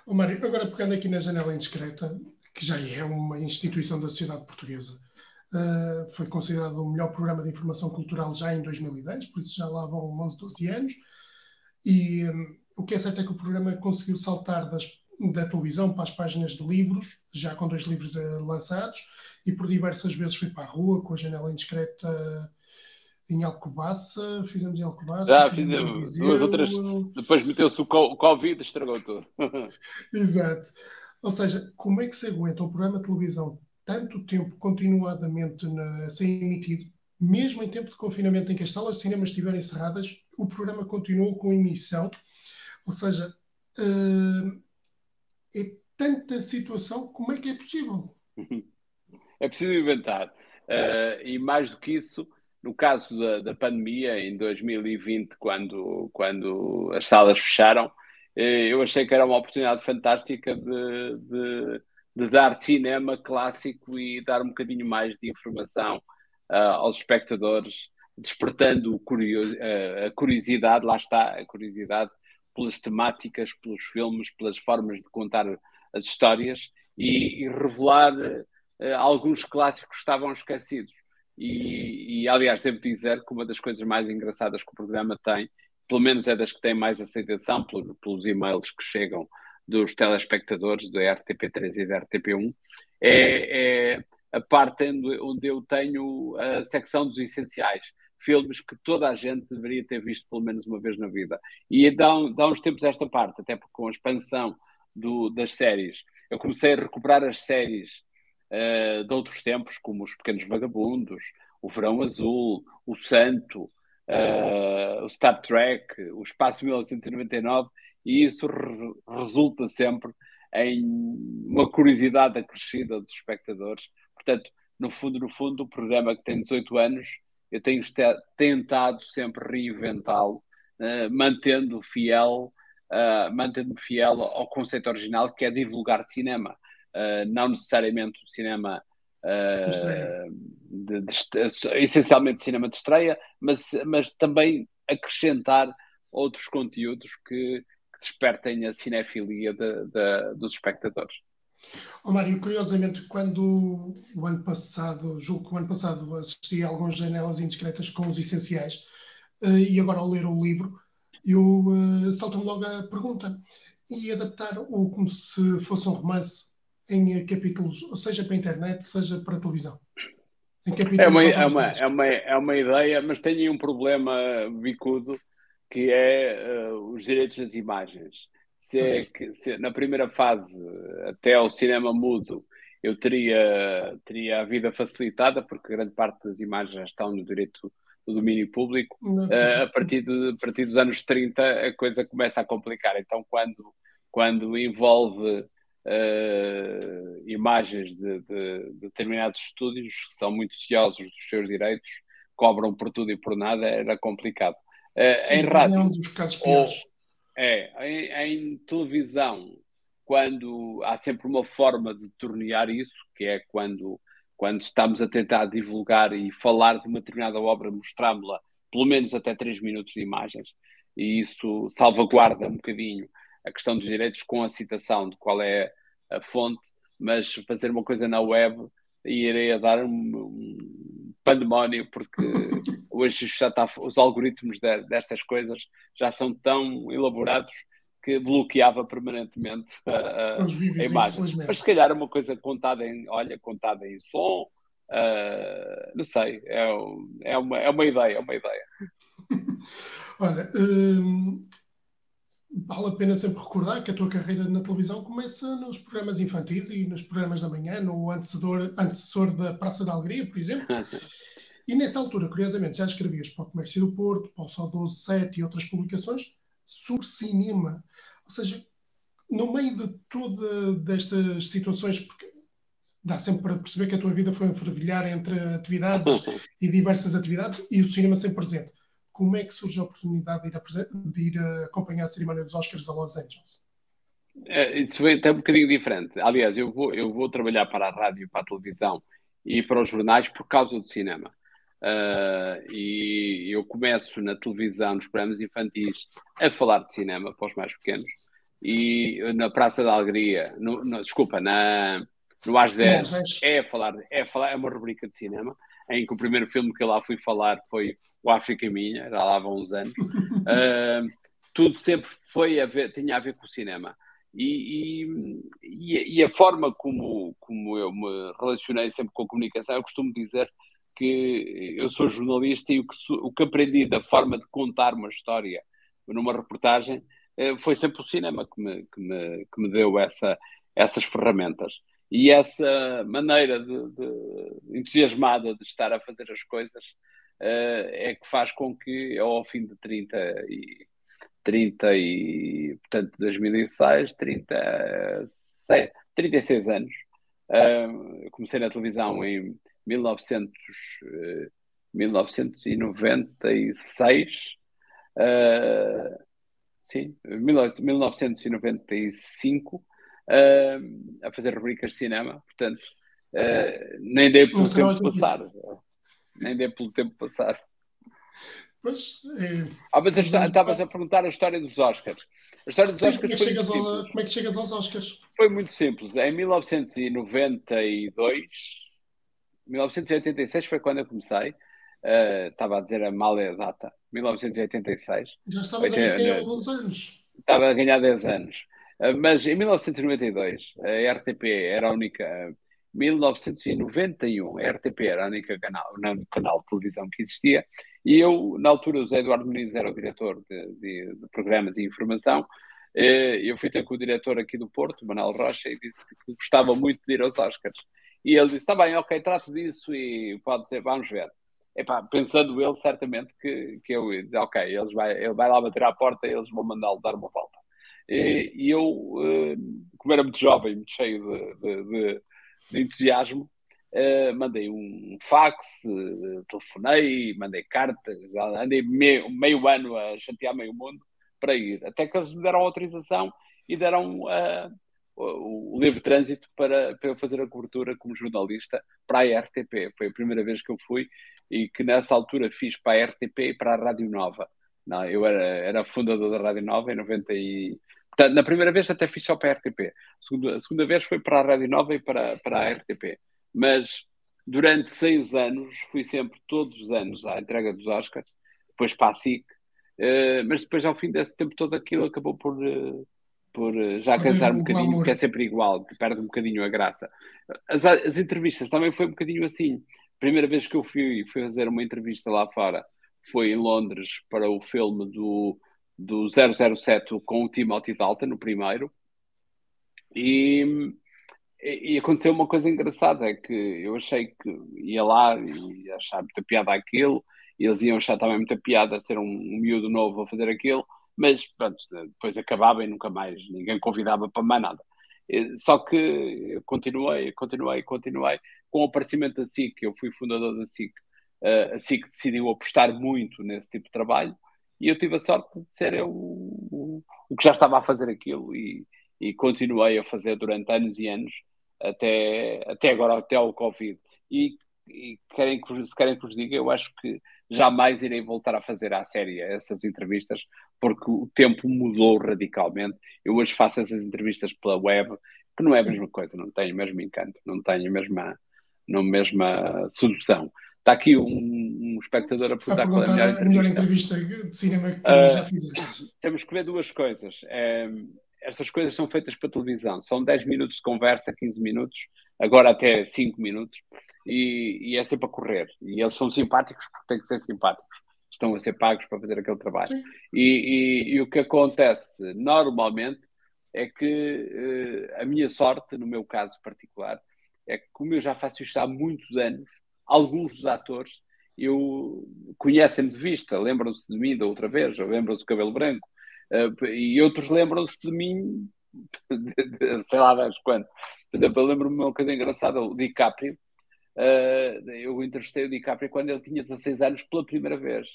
A: O Mário, agora pegando aqui na janela indiscreta, que já é uma instituição da sociedade portuguesa. Uh, foi considerado o melhor programa de informação cultural já em 2010, por isso já lá vão 11, 12 anos. E um, o que é certo é que o programa conseguiu saltar das, da televisão para as páginas de livros, já com dois livros uh, lançados, e por diversas vezes foi para a rua com a janela indiscreta em Alcobaça, fizemos em Alcobaça.
B: Já fizemos duas outras. Depois meteu-se o Covid, estragou tudo.
A: Exato. Ou seja, como é que se aguenta um programa de televisão tanto tempo continuadamente na, a ser emitido, mesmo em tempo de confinamento em que as salas de cinema estiverem encerradas, o programa continua com emissão? Ou seja, uh, é tanta situação, como é que é possível?
B: É preciso inventar. Uh, e mais do que isso, no caso da, da pandemia, em 2020, quando, quando as salas fecharam, eu achei que era uma oportunidade fantástica de, de, de, dar cinema clássico e dar um bocadinho mais de informação uh, aos espectadores, despertando uh, a curiosidade, lá está, a curiosidade pelas temáticas, pelos filmes, pelas formas de contar as histórias e, e revelar uh, alguns clássicos que estavam esquecidos. E, e, aliás, devo dizer que uma das coisas mais engraçadas que o programa tem pelo menos é das que têm mais aceitação pelos e-mails que chegam dos telespectadores da RTP3 e da RTP1, é, é a parte onde eu tenho a secção dos essenciais, filmes que toda a gente deveria ter visto pelo menos uma vez na vida. E dá, dá uns tempos esta parte, até porque com a expansão do, das séries, eu comecei a recuperar as séries uh, de outros tempos, como Os Pequenos Vagabundos, O Verão Azul, O Santo, uh, o Star Trek, o Espaço 1999, e isso re resulta sempre em uma curiosidade acrescida dos espectadores. Portanto, no fundo, no fundo, o programa que tem 18 anos, eu tenho tentado sempre reinventá-lo, uh, mantendo fiel, uh, mantendo fiel ao conceito original, que é divulgar cinema. Uh, não necessariamente o cinema de, de, essencialmente cinema de estreia, mas, mas também acrescentar outros conteúdos que, que despertem a cinefilia de, de, dos espectadores.
A: Oh, Mário, curiosamente, quando o ano passado, julgo que o ano passado assisti a algumas janelas indiscretas com os essenciais, uh, e agora ao ler o livro, eu uh, salto-me logo a pergunta. E adaptar o como se fosse um romance em capítulos, seja para a internet, seja para a televisão.
B: É uma, é, uma, é, uma, é uma ideia, mas tem aí um problema bicudo que é uh, os direitos das imagens. Se, é que, se na primeira fase, até ao cinema mudo, eu teria, teria a vida facilitada, porque grande parte das imagens já estão no direito do domínio público. Uh, a, partir de, a partir dos anos 30, a coisa começa a complicar. Então, quando, quando envolve uh, imagens de, de, de, determinados estúdios que são muito ciosos dos seus direitos, cobram por tudo e por nada, era complicado. Uh, Sim, em rádio, é um dos casos Ou, é, em, em, televisão, quando há sempre uma forma de tornear isso, que é quando, quando estamos a tentar divulgar e falar de uma determinada obra, mostrá-la pelo menos até 3 minutos de imagens, e isso salvaguarda um bocadinho a questão dos direitos com a citação de qual é a fonte, mas fazer uma coisa na web iria dar um, um pandemónio, porque hoje já está, os algoritmos de, destas coisas já são tão elaborados que bloqueava permanentemente a, a, a imagem. Mas se calhar é uma coisa contada em, olha, contada em som, uh, não sei, é, é, uma, é uma ideia, é uma ideia.
A: olha, hum, vale a pena sempre recordar que a tua carreira na televisão começa nos programas infantis e nos programas da manhã, no antecessor, antecessor da Praça da Alegria, por exemplo. E nessa altura, curiosamente, já escrevias para o Comércio do Porto, para o Sol 12 7 e outras publicações sobre cinema. Ou seja, no meio de todas destas situações, porque dá sempre para perceber que a tua vida foi um fervilhar entre atividades e diversas atividades e o cinema sempre presente como é que surge a oportunidade de ir, a, de ir a acompanhar a cerimónia dos Oscars a Los Angeles?
B: É, isso é até um bocadinho diferente. Aliás, eu vou, eu vou trabalhar para a rádio, para a televisão e para os jornais por causa do cinema. Uh, e eu começo na televisão, nos programas infantis, a falar de cinema para os mais pequenos. E na Praça da Alegria, no, no, desculpa, na, no Às 10, é, falar, é, falar, é uma rubrica de cinema em que o primeiro filme que eu lá fui falar foi O África Minha, já lá há uns anos. Uh, tudo sempre foi a ver, tinha a ver com o cinema. E, e, e, a forma como, como eu me relacionei sempre com a comunicação, eu costumo dizer que eu sou jornalista e o que, o que aprendi da forma de contar uma história numa reportagem eh, foi sempre o cinema que me, que me, que me deu essa, essas ferramentas. E essa maneira de, de, entusiasmada de estar a fazer as coisas uh, é que faz com que ao fim de 30 e 30 e portanto 2006, 36, 36 anos, uh, comecei na televisão em 1900, uh, 1996, uh, sim, 1995 uh, a fazer rubricas de cinema, portanto, uh, nem dei pelo tempo passar. Nem dei pelo tempo passar.
A: Pois, é,
B: ah, mas estavas a perguntar a história dos Oscars. A história dos
A: Sim,
B: Oscars
A: como, é foi ao, como é que chegas aos Oscars?
B: Foi muito simples. Em 1992, 1986 foi quando eu comecei. Uh, estava a dizer a mal a data. 1986.
A: Já estavas a ganhar há alguns anos.
B: Estava a ganhar 10 anos. Ah, mas em 1992, a RTP era a única. 1991, a RTP era a única canal, não, canal de televisão que existia, e eu, na altura, o José Eduardo Muniz era o diretor de, de, de programas e informação. Eh, eu fui ter com o diretor aqui do Porto, Manuel Rocha, e disse que gostava muito de ir aos Oscars. E ele disse: Está bem, ok, trato disso e pode ser, vamos ver. Epá, pensando ele, certamente que, que eu ia dizer: Ok, eles vai, ele vai lá bater à porta e eles vão mandá-lo dar uma volta. E, e eu, eh, como era muito jovem, muito cheio de, de, de, de entusiasmo, Uh, mandei um fax, uh, telefonei, mandei cartas, andei meio, meio, ano a chatear meio mundo para ir, até que eles me deram autorização e deram uh, o, o livre trânsito para, para eu fazer a cobertura como jornalista para a RTP. Foi a primeira vez que eu fui e que nessa altura fiz para a RTP e para a Rádio Nova. Não, eu era, era fundador da Rádio Nova em 90 e, Portanto, na primeira vez até fiz só para a RTP. A segunda, a segunda vez foi para a Rádio Nova e para, para a RTP. Mas durante seis anos fui sempre, todos os anos, à entrega dos Oscars, depois para a SIC, uh, mas depois ao fim desse tempo todo aquilo acabou por, uh, por uh, já cansar um bocadinho, porque é sempre igual, que perde um bocadinho a graça. As, as entrevistas também foi um bocadinho assim. Primeira vez que eu fui, fui fazer uma entrevista lá fora foi em Londres para o filme do do 007 com o Timothy Dalton, no primeiro, e, e aconteceu uma coisa engraçada, é que eu achei que ia lá e achar muita piada aquilo, e eles iam achar também muita piada ser um, um miúdo novo a fazer aquilo, mas pronto, depois acabava e nunca mais ninguém convidava para mais nada. Só que continuei, continuei, continuei. Com o aparecimento da SIC, eu fui fundador da SIC, eh, a SIC decidiu apostar muito nesse tipo de trabalho e eu tive a sorte de ser eu o, o que já estava a fazer aquilo e, e continuei a fazer durante anos e anos até, até agora, até ao Covid. E, e querem que, se querem que vos diga, eu acho que jamais irei voltar a fazer à série essas entrevistas, porque o tempo mudou radicalmente. Eu hoje faço essas entrevistas pela web, que não é a mesma coisa, não tem o mesmo encanto, não tem a mesma, não mesma sedução. Está aqui um, um um espectador a
A: perguntar, a perguntar qual é a melhor, a melhor entrevista de cinema que uh, já fizeste.
B: Temos que ver duas coisas. É, estas coisas são feitas para televisão. São 10 minutos de conversa, 15 minutos, agora até 5 minutos, e, e, é sempre a correr. E eles são simpáticos porque têm que ser simpáticos. Estão a ser pagos para fazer aquele trabalho. E, e, e, o que acontece normalmente é que uh, a minha sorte, no meu caso particular, é que como eu já faço isto há muitos anos, alguns dos atores eu conhecem-me de vista, lembram-se de mim da outra vez, lembram-se do cabelo branco, uh, e outros lembram-se de mim, sei lá das quando. Por exemplo, eu lembro-me uma coisa engraçada, o DiCaprio, uh, eu entrevistei o DiCaprio quando ele tinha 16 anos pela primeira vez,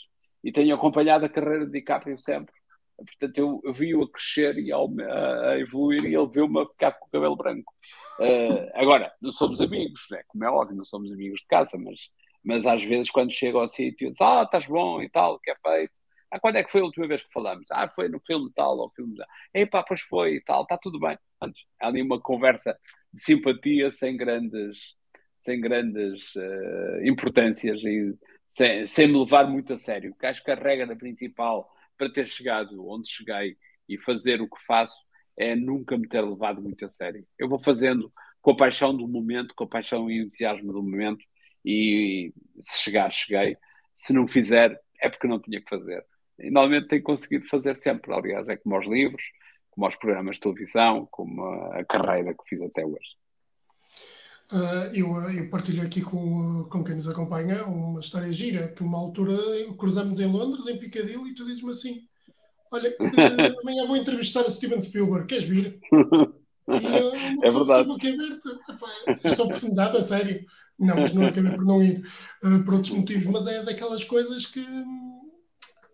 B: e tenho acompanhado a carreira de DiCaprio sempre. Portanto, eu, eu vi-o a crescer e a, a evoluir e ele viu-me a ficar com o cabelo branco. Uh, agora, não somos amigos, né? como é óbvio, não somos amigos de casa, mas, mas às vezes quando chego ao sítio, diz, ah, estás bom e tal, que é feito? Ah, quando é que foi a última vez que falamos? Ah, foi no filme tal, ou filme tal. Epá, pois foi e tal, está tudo bem. Antes, há ali uma conversa de simpatia sem grandes, sem grandes uh, importâncias e sem, sem me levar muito a sério. Porque acho que a regra principal para ter chegado onde cheguei e fazer o que faço é nunca me ter levado muito a sério. Eu vou fazendo com a paixão do momento, com a paixão e entusiasmo do momento, e se chegar, cheguei. Se não fizer, é porque não tinha que fazer. E normalmente tenho conseguido fazer sempre. Aliás, é como aos livros, como aos programas de televisão, como a, carreira que fiz até hoje.
A: Uh, eu, eu, partilho aqui com, com quem nos acompanha uma história gira, que uma altura cruzamos em Londres, em Piccadilly, e tu dizes-me assim, olha, amanhã vou entrevistar o Steven Spielberg, queres vir?
B: E eu, é verdade.
A: Boca aberta. A sério. Não, mas não acabei por não ir uh, por outros motivos, mas é daquelas coisas que,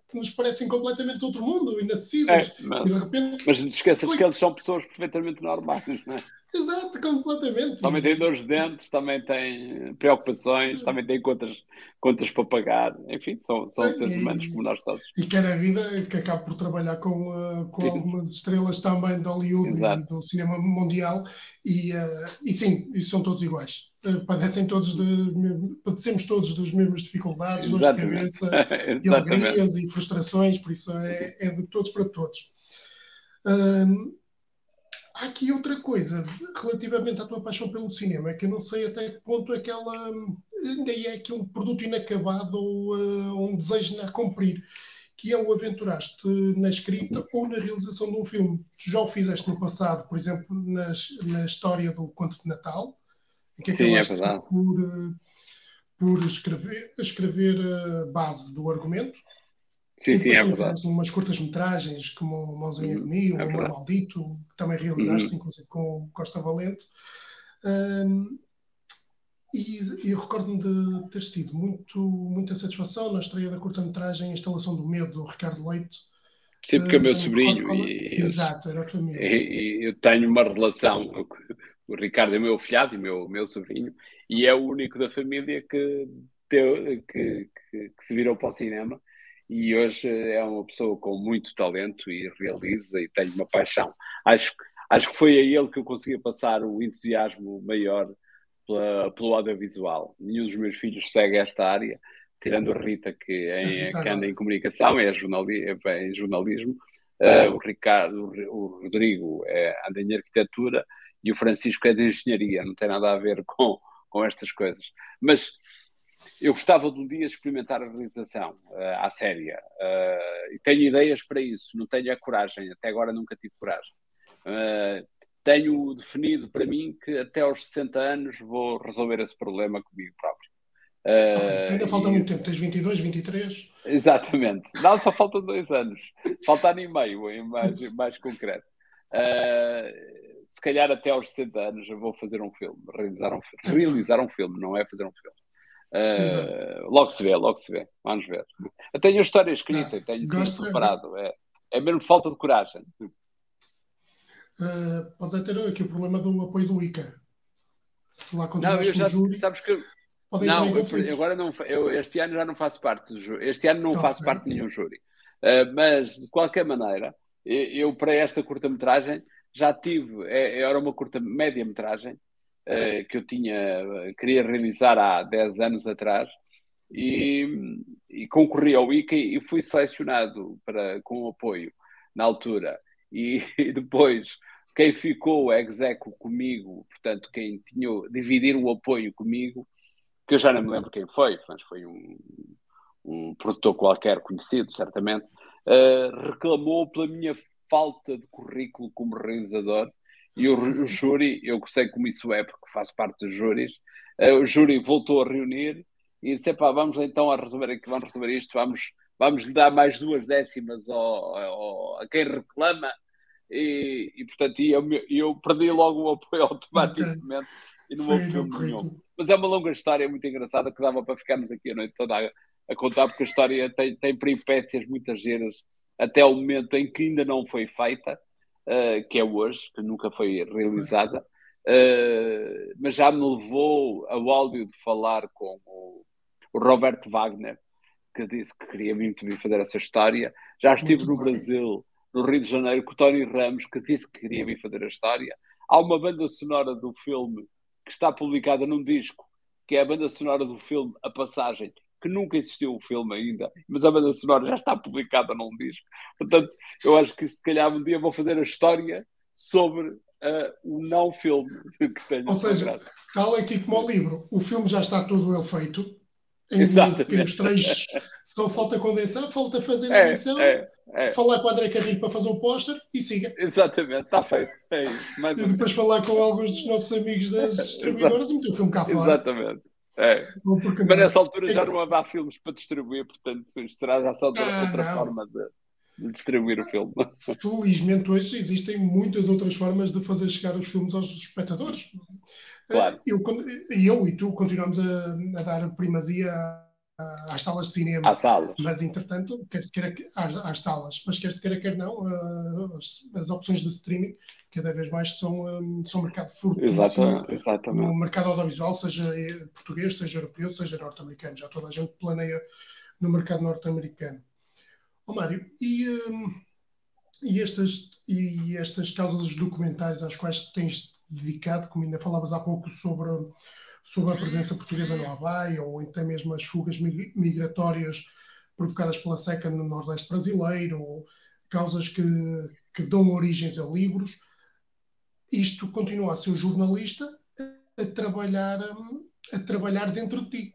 A: que nos parecem completamente outro mundo, inacessíveis. É, mas, e de repente.
B: Mas não te esqueças que eles são pessoas perfeitamente normais, não é?
A: Exato, completamente.
B: Também tem dores de dentes, também tem preocupações, também tem contas, contas para pagar. Enfim, são, são seres humanos como nós todos.
A: E quer a vida que acaba por trabalhar com, uh, com algumas estrelas também de Hollywood Exato. e do cinema mundial. E, uh, e sim, são todos iguais. Uh, padecem todos de. Padecemos todos das mesmas dificuldades, dores de cabeça, e alegrias e frustrações, por isso é, é de todos para todos. Uh, há aqui outra coisa relativamente à tua paixão pelo cinema, que eu não sei até que ponto é que ela ainda é aquele produto inacabado ou uh, um desejo a cumprir, que é o aventuraste na escrita ou na realização de um filme. Tu já o fizeste no passado, por exemplo, nas, na história do Conto de Natal,
B: em que Sim, é verdade.
A: por, uh, por escrever, escrever a base do argumento,
B: Sim, sim, é verdade.
A: umas curtas-metragens como Mãozinha uhum, Comigo, é O Amor Maldito, que também realizaste, uhum. inclusive com Costa Valente. Um, e, e recordo-me de ter tido muito, muita satisfação na estreia da curta-metragem Instalação do Medo, do Ricardo Leite.
B: Sim, porque é meu sobrinho.
A: E, Exato, era a família.
B: E, eu tenho uma relação. O Ricardo é meu filhado e meu, meu sobrinho, e é o único da família que, deu, que, que, que se virou para o cinema e hoje é uma pessoa com muito talento e realiza e tem uma paixão. Acho, acho que foi a ele que eu consegui passar o entusiasmo maior pela, pelo audiovisual. Nenhum dos meus filhos segue esta área, tirando a Rita, que, é, que anda em comunicação, é, jornali, é em jornalismo. Uh, o Ricardo, o Rodrigo é, anda em arquitetura e o Francisco é de engenharia, não tem nada a ver com, com estas coisas. Mas eu gostava de um dia experimentar a realização uh, à séria uh, e tenho ideias para isso, não tenho a coragem, até agora nunca tive coragem. Uh, tenho definido para mim que até aos 60 anos vou resolver esse problema comigo próprio.
A: Uh, ainda falta muito tempo, tens 22, 23?
B: Exatamente, não, só faltam dois anos, falta ano e meio, em mais, mais concreto. se calhar até aos 60 anos eu vou fazer um filme, realizar um, realizar um filme, não é fazer um filme. Uh, logo se vê, logo se vê. Vamos ver. Eu tenho a história escrita, ah, tenho tudo preparado. É, é mesmo falta de coragem.
A: Uh, podes ter aqui o problema do apoio do ICA.
B: Se lá continuas não, eu já, júri, sabes que não, eu, agora não, eu, este ano já não faço parte do júri. Este ano não então, faço parte de nenhum júri. Uh, mas, de qualquer maneira, eu, eu para esta curta-metragem já tive, é, era uma curta média-metragem, eh, que eu tinha, queria realizar há 10 anos atrás e, e concorri ao ICA e fui selecionado para, com apoio na altura. E, e depois, quem ficou execo comigo, portanto, quem tinha dividir o apoio comigo, que eu já não me lembro quem foi, mas foi um, um produtor qualquer conhecido, certamente, uh, reclamou pela minha falta de currículo como realizador. E o, o júri, eu sei como isso é, porque faço parte dos júris, uh, o júri voltou a reunir e disse: pá, vamos então a resolver aqui, vamos resolver isto, vamos, vamos lhe dar mais duas décimas ao, ao a quem reclama. E, e portanto, eu, eu perdi logo o apoio automaticamente okay. e não houve filme nenhum. Mas é uma longa história muito engraçada que dava para ficarmos aqui a noite toda a, a contar, porque a história tem, tem peripécias muitas giras até o momento em que ainda não foi feita, uh, que é hoje, que nunca foi realizada. Uh, mas já me levou ao áudio de falar com o, o Roberto Wagner, que disse que queria muito vir fazer essa história. Já estive muito no bem. Brasil, no Rio de Janeiro, com o Tony Ramos, que disse que queria vir fazer a história. Há uma banda sonora do filme que está publicada num disco, que é a banda sonora do filme A Passagem, que nunca existiu o filme ainda, mas a banda sonora já está publicada num disco. Portanto, eu acho que se calhar um dia vou fazer a história sobre uh, o não filme que tenho.
A: Ou seja, tal é que como o livro, o filme já está todo ele feito, em pequenos trechos, só falta condensar, falta fazer a edição, é, é, é. falar com o André Carrinho para fazer o um póster e siga.
B: Exatamente, está feito. É isso.
A: E depois falar com alguns dos nossos amigos das distribuidoras e meter o filme cá fora.
B: Exatamente. É. Mas nessa altura já não haverá filmes para distribuir, portanto, isto será já só outra, ah, outra forma de, de, distribuir o filme.
A: Felizmente hoje existem muitas outras formas de fazer chegar os filmes aos espectadores. Claro. Eu, eu e tu continuamos a, a dar primazia às salas de cinema.
B: Às salas.
A: Mas, entretanto, quer se queira, às, às salas, mas quer se queira, quer não, as, as, opções de streaming cada vez mais são, um, são mercado fortíssimo
B: exatamente, exatamente.
A: no mercado audiovisual, seja português, seja europeu, seja norte-americano. Já toda a gente planeia no mercado norte-americano. Oh, Mário, e, um, e, estas, e estas causas documentais às quais tens dedicado, como ainda falavas há pouco sobre, sobre a presença portuguesa no Havaí, ou até mesmo as fugas migratórias provocadas pela seca no Nordeste brasileiro, ou causas que, que dão origens a livros. Isto continua a ser o jornalista a trabalhar, a trabalhar dentro de ti,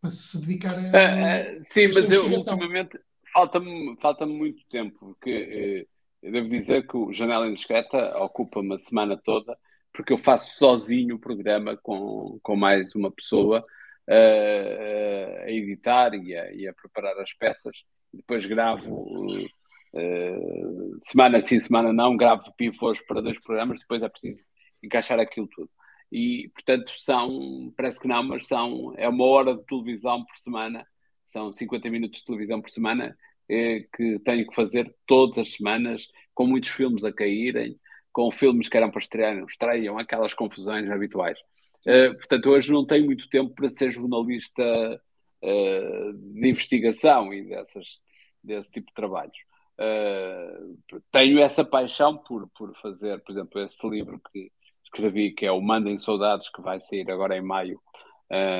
A: para se dedicar a.
B: Uh, uh, sim, mas eu ultimamente falta-me falta muito tempo, porque uh, devo dizer que o Janela Indiscreta ocupa uma semana toda porque eu faço sozinho o programa com, com mais uma pessoa uh, a editar e a, e a, preparar as peças. Depois gravo uh, semana sim, semana não, gravo pivôs para dois programas, depois é preciso encaixar aquilo tudo. E, portanto, são, parece que não, mas são, é uma hora de televisão por semana, são 50 minutos de televisão por semana que tenho que fazer todas as semanas, com muitos filmes a caírem, com filmes que eram para estrear, não estreiam, aquelas confusões habituais. Uh, portanto, hoje não tenho muito tempo para ser jornalista uh, de investigação e dessas, desse tipo de trabalhos. Uh, tenho essa paixão por, por fazer, por exemplo, esse livro que escrevi, que é o Mandem Saudades, que vai sair agora em maio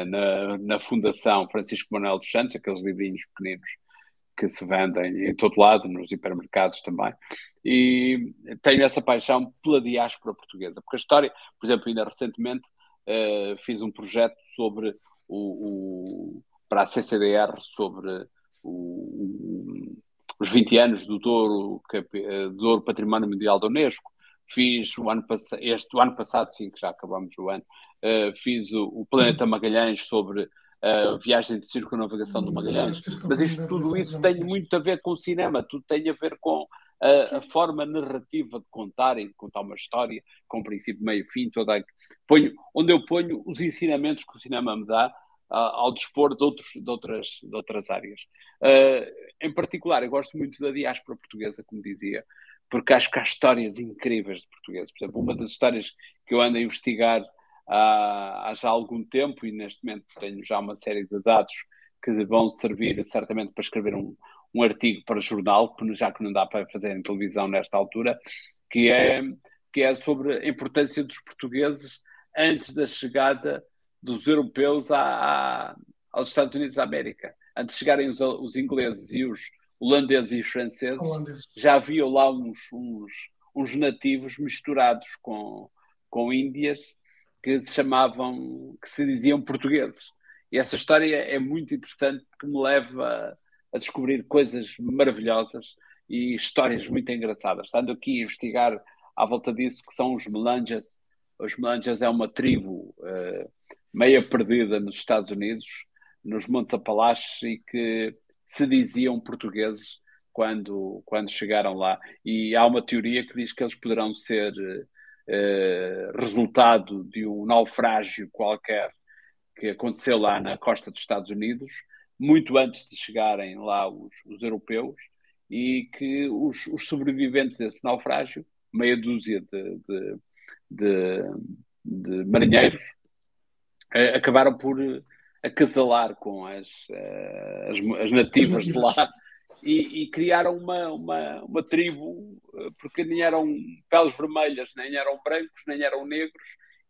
B: na, na Fundação Francisco Manuel dos Santos, aqueles livrinhos pequeninos que se vendem em todo lado, nos hipermercados também. E tenho essa paixão pela diáspora portuguesa, porque a história, por exemplo, ainda recentemente uh, fiz um projeto sobre o, o, para a CCDR sobre o, os 20 anos do Douro, eh, do Douro Património Mundial da Unesco. Fiz o ano este o ano passado, sim, que já acabamos o ano, uh, fiz o, o Planeta Magalhães sobre a viagem de circunnavegação do Magalhães. Mas isto, tudo isso tem muito a ver com o cinema, tudo tem a ver com a, a, forma narrativa de contar e de contar uma história, com princípio, meio, fim, toda a... ponho, onde eu ponho os ensinamentos que o cinema me dá uh, ao dispor de, outros, de, outras, de outras áreas. Uh, em particular, eu gosto muito da diáspora portuguesa, como dizia, porque acho que há histórias incríveis de portugueses. Por exemplo, uma das histórias que eu ando a investigar há, há já algum tempo e neste momento tenho já uma série de dados que vão servir certamente para escrever um, um artigo para jornal, já que não dá para fazer em televisão nesta altura, que é, que é sobre a importância dos portugueses antes da chegada dos europeus à, aos Estados Unidos da América. Antes de chegarem os, os ingleses e os holandeses e franceses,
A: Holandês.
B: já havia lá uns, uns, uns nativos misturados com, com índias que se chamavam, que se diziam portugueses. E essa história é muito interessante porque me leva a descobrir coisas maravilhosas e histórias muito engraçadas. Estando aqui a investigar à volta disso, que são os Melanjas. Os Melanjas é uma tribo uh, meia perdida nos Estados Unidos, nos Montes Apalaches, e que se diziam portugueses quando, quando chegaram lá. E há uma teoria que diz que eles poderão ser uh, resultado de um naufrágio qualquer que aconteceu lá na costa dos Estados Unidos, muito antes de chegarem lá os, os europeus, e que os, os, sobreviventes desse naufrágio, meia dúzia de, de, de, de marinheiros, eh, acabaram por acasalar com as, eh, as, as nativas de lá e, e, criaram uma, uma, uma tribo, eh, porque nem eram peles vermelhas, nem eram brancos, nem eram negros,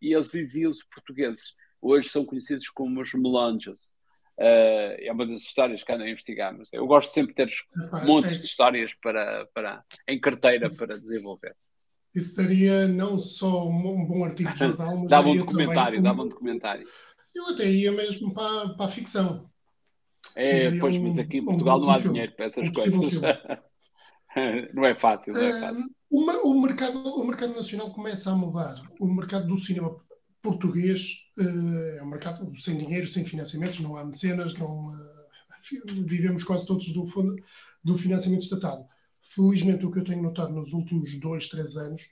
B: e eles diziam-se portugueses hoje são conhecidos como os melanges. Uh, é uma das histórias que ando a investigar, mas eu gosto sempre de ter montes de histórias para, para, em carteira isso, para desenvolver.
A: Isso daria não só um bom artigo de jornal, mas
B: dava um documentário, dava um documentário.
A: Eu até ia mesmo para, para a ficção.
B: É, pois, um, mas aqui em Portugal não há filme, dinheiro para essas um coisas. não é fácil, não é fácil.
A: Uh, o, mercado, o mercado nacional começa a mudar. O mercado do cinema português uh, é um mercado sem dinheiro, sem financiamentos, não há mecenas, não, uh, vivemos quase todos do, fundo, do financiamento estatal. Felizmente, o que eu tenho notado nos últimos dois, três anos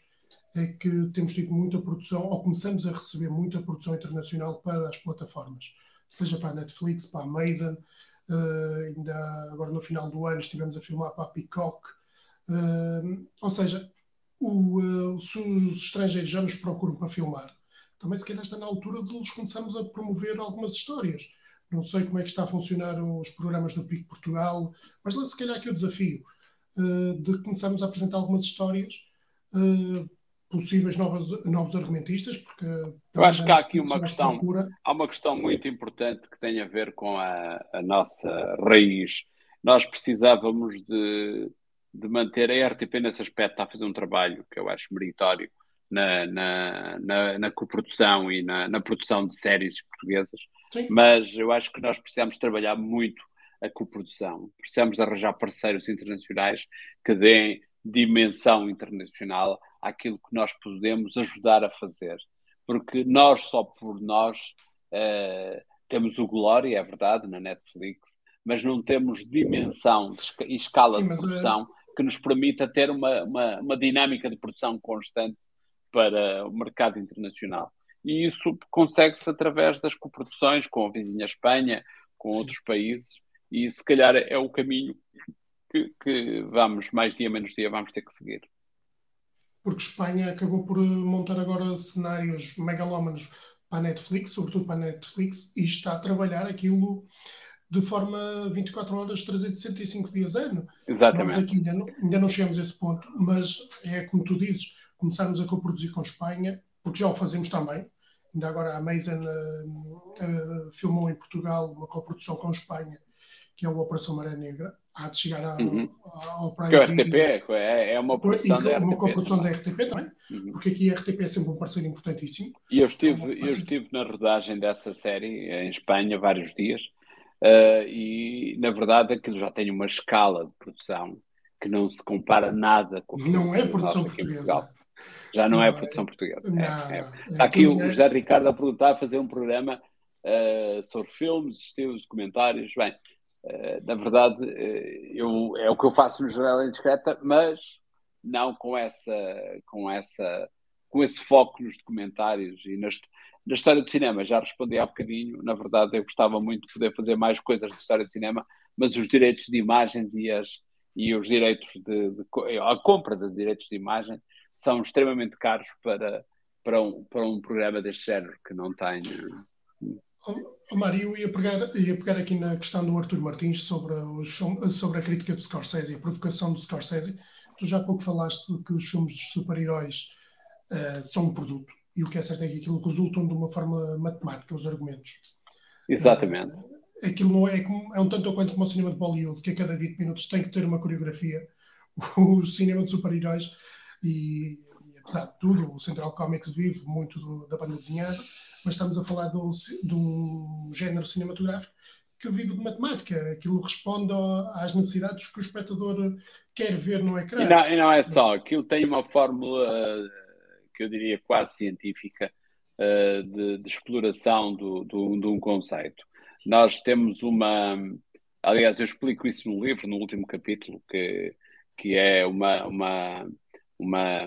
A: é que temos tido muita produção, ou começamos a receber muita produção internacional para as plataformas, seja para a Netflix, para a Amazon, uh, ainda agora no final do ano estivemos a filmar para a Peacock, ou seja, o, se os estrangeiros já nos procuram para filmar, também se calhar está na altura de nos começarmos a promover algumas histórias. Não sei como é que está a funcionar os programas do PIC Portugal, mas lá se calhar aqui o desafio uh, de começarmos a apresentar algumas histórias, uh, possíveis novas, novos argumentistas, porque...
B: Eu acho que há aqui uma questão, há uma questão muito importante que tem a ver com a, a nossa raiz. Nós precisávamos de, de manter a RTP nesse aspecto, está a fazer um trabalho que eu acho meritório, na, na, na, na coprodução e na, na, produção de séries portuguesas, Sim. mas eu acho que nós precisamos trabalhar muito a coprodução. Precisamos arranjar parceiros internacionais que deem dimensão internacional àquilo que nós podemos ajudar a fazer. Porque nós, só por nós, uh, temos o Glória, é verdade, na Netflix, mas não temos dimensão e escala Sim, de produção é... que nos permita ter uma, uma, uma dinâmica de produção constante para o mercado internacional. E isso consegue-se através das coproduções com a vizinha Espanha, com outros países, e se calhar é o caminho que, que vamos, mais dia menos dia, vamos ter que seguir.
A: Porque Espanha acabou por montar agora cenários megalómanos para a Netflix, sobretudo para a Netflix, e está a trabalhar aquilo de forma 24 horas, 365 dias ano.
B: Exatamente.
A: Nós aqui ainda não, ainda não chegamos a esse ponto, mas é como tu dizes, começarmos a coproduzir com Espanha, porque já o fazemos também. Ainda agora a Amazon uh, uh, filmou em Portugal uma coprodução com Espanha, que é a Operação Maré Negra. Há de chegar à,
B: uhum. ao Prime que é o RTP, é, é uma produção da RTP.
A: Uma coprodução da RTP também, uhum. porque aqui a RTP é sempre um parceiro importantíssimo.
B: E eu estive, é eu estive na rodagem dessa série em Espanha vários dias. Uh, e na verdade aquilo já tem uma escala de produção que não se compara nada com
A: não é produção portuguesa
B: já não, é não é produção portuguesa. Não, é, é. Está aqui o José Ricardo a perguntar, a fazer um programa uh, sobre filmes, estilos, documentários. Bem, uh, na verdade, uh, eu, é o que eu faço no Jornal Indiscreta, mas não com essa, com essa, com esse foco nos documentários e nas, na história do cinema. Já respondi há bocadinho. Na verdade, eu gostava muito de poder fazer mais coisas de história do cinema, mas os direitos de imagens e as e os direitos de, de a compra de direitos de imagem são extremamente caros para, para, um, para um programa deste género que não tem.
A: Oh, Mário, eu ia pegar, ia pegar aqui na questão do Arthur Martins sobre, os, sobre a crítica do Scorsese, a provocação do Scorsese. Tu já há pouco falaste que os filmes dos super-heróis uh, são um produto e o que é certo é que aquilo resultam de uma forma matemática, os argumentos.
B: Exatamente. Uh,
A: aquilo não é como, é um tanto ou quanto como o cinema de Bollywood, que a cada 20 minutos tem que ter uma coreografia. O cinema de super-heróis, e, e, apesar de tudo, o Central Comics vive muito do, da banda desenhada, mas estamos a falar de um, de um género cinematográfico que vive de matemática. Aquilo responde às necessidades que o espectador quer ver no ecrã.
B: E não, e não é só, aquilo tem uma fórmula que eu diria quase científica de, de exploração do, do, de um conceito. Nós temos uma. Aliás, eu explico isso no livro, no último capítulo, que, que é uma, uma, uma,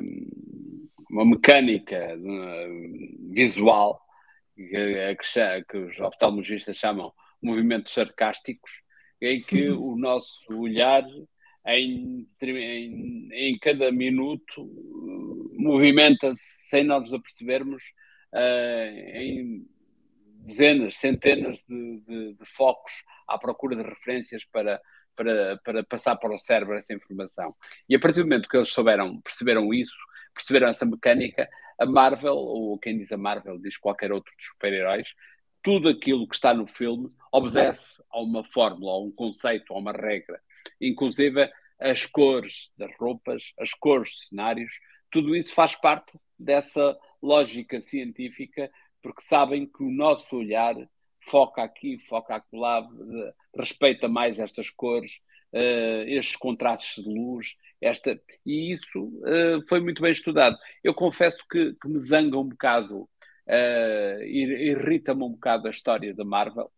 B: uma mecânica visual que, que os oftalmologistas chamam movimentos sarcásticos, em que o nosso olhar em, em, em cada minuto movimenta-se sem nós nos apercebermos uh, em dezenas, centenas de, de, de, focos à procura de referências para, para, para passar para o cérebro essa informação. E a partir do momento que eles souberam, perceberam isso, perceberam essa mecânica, a Marvel, ou quem diz a Marvel diz qualquer outro dos super-heróis, tudo aquilo que está no filme obedece a uma fórmula, a um conceito, a uma regra. Inclusive as cores das roupas, as cores dos cenários, tudo isso faz parte dessa lógica científica, porque sabem que o nosso olhar foca aqui, foca acolá, respeita mais estas cores, uh, estes contrastes de luz, esta, e isso uh, foi muito bem estudado. Eu confesso que, que me zanga um bocado, uh, irrita-me um bocado a história da Marvel,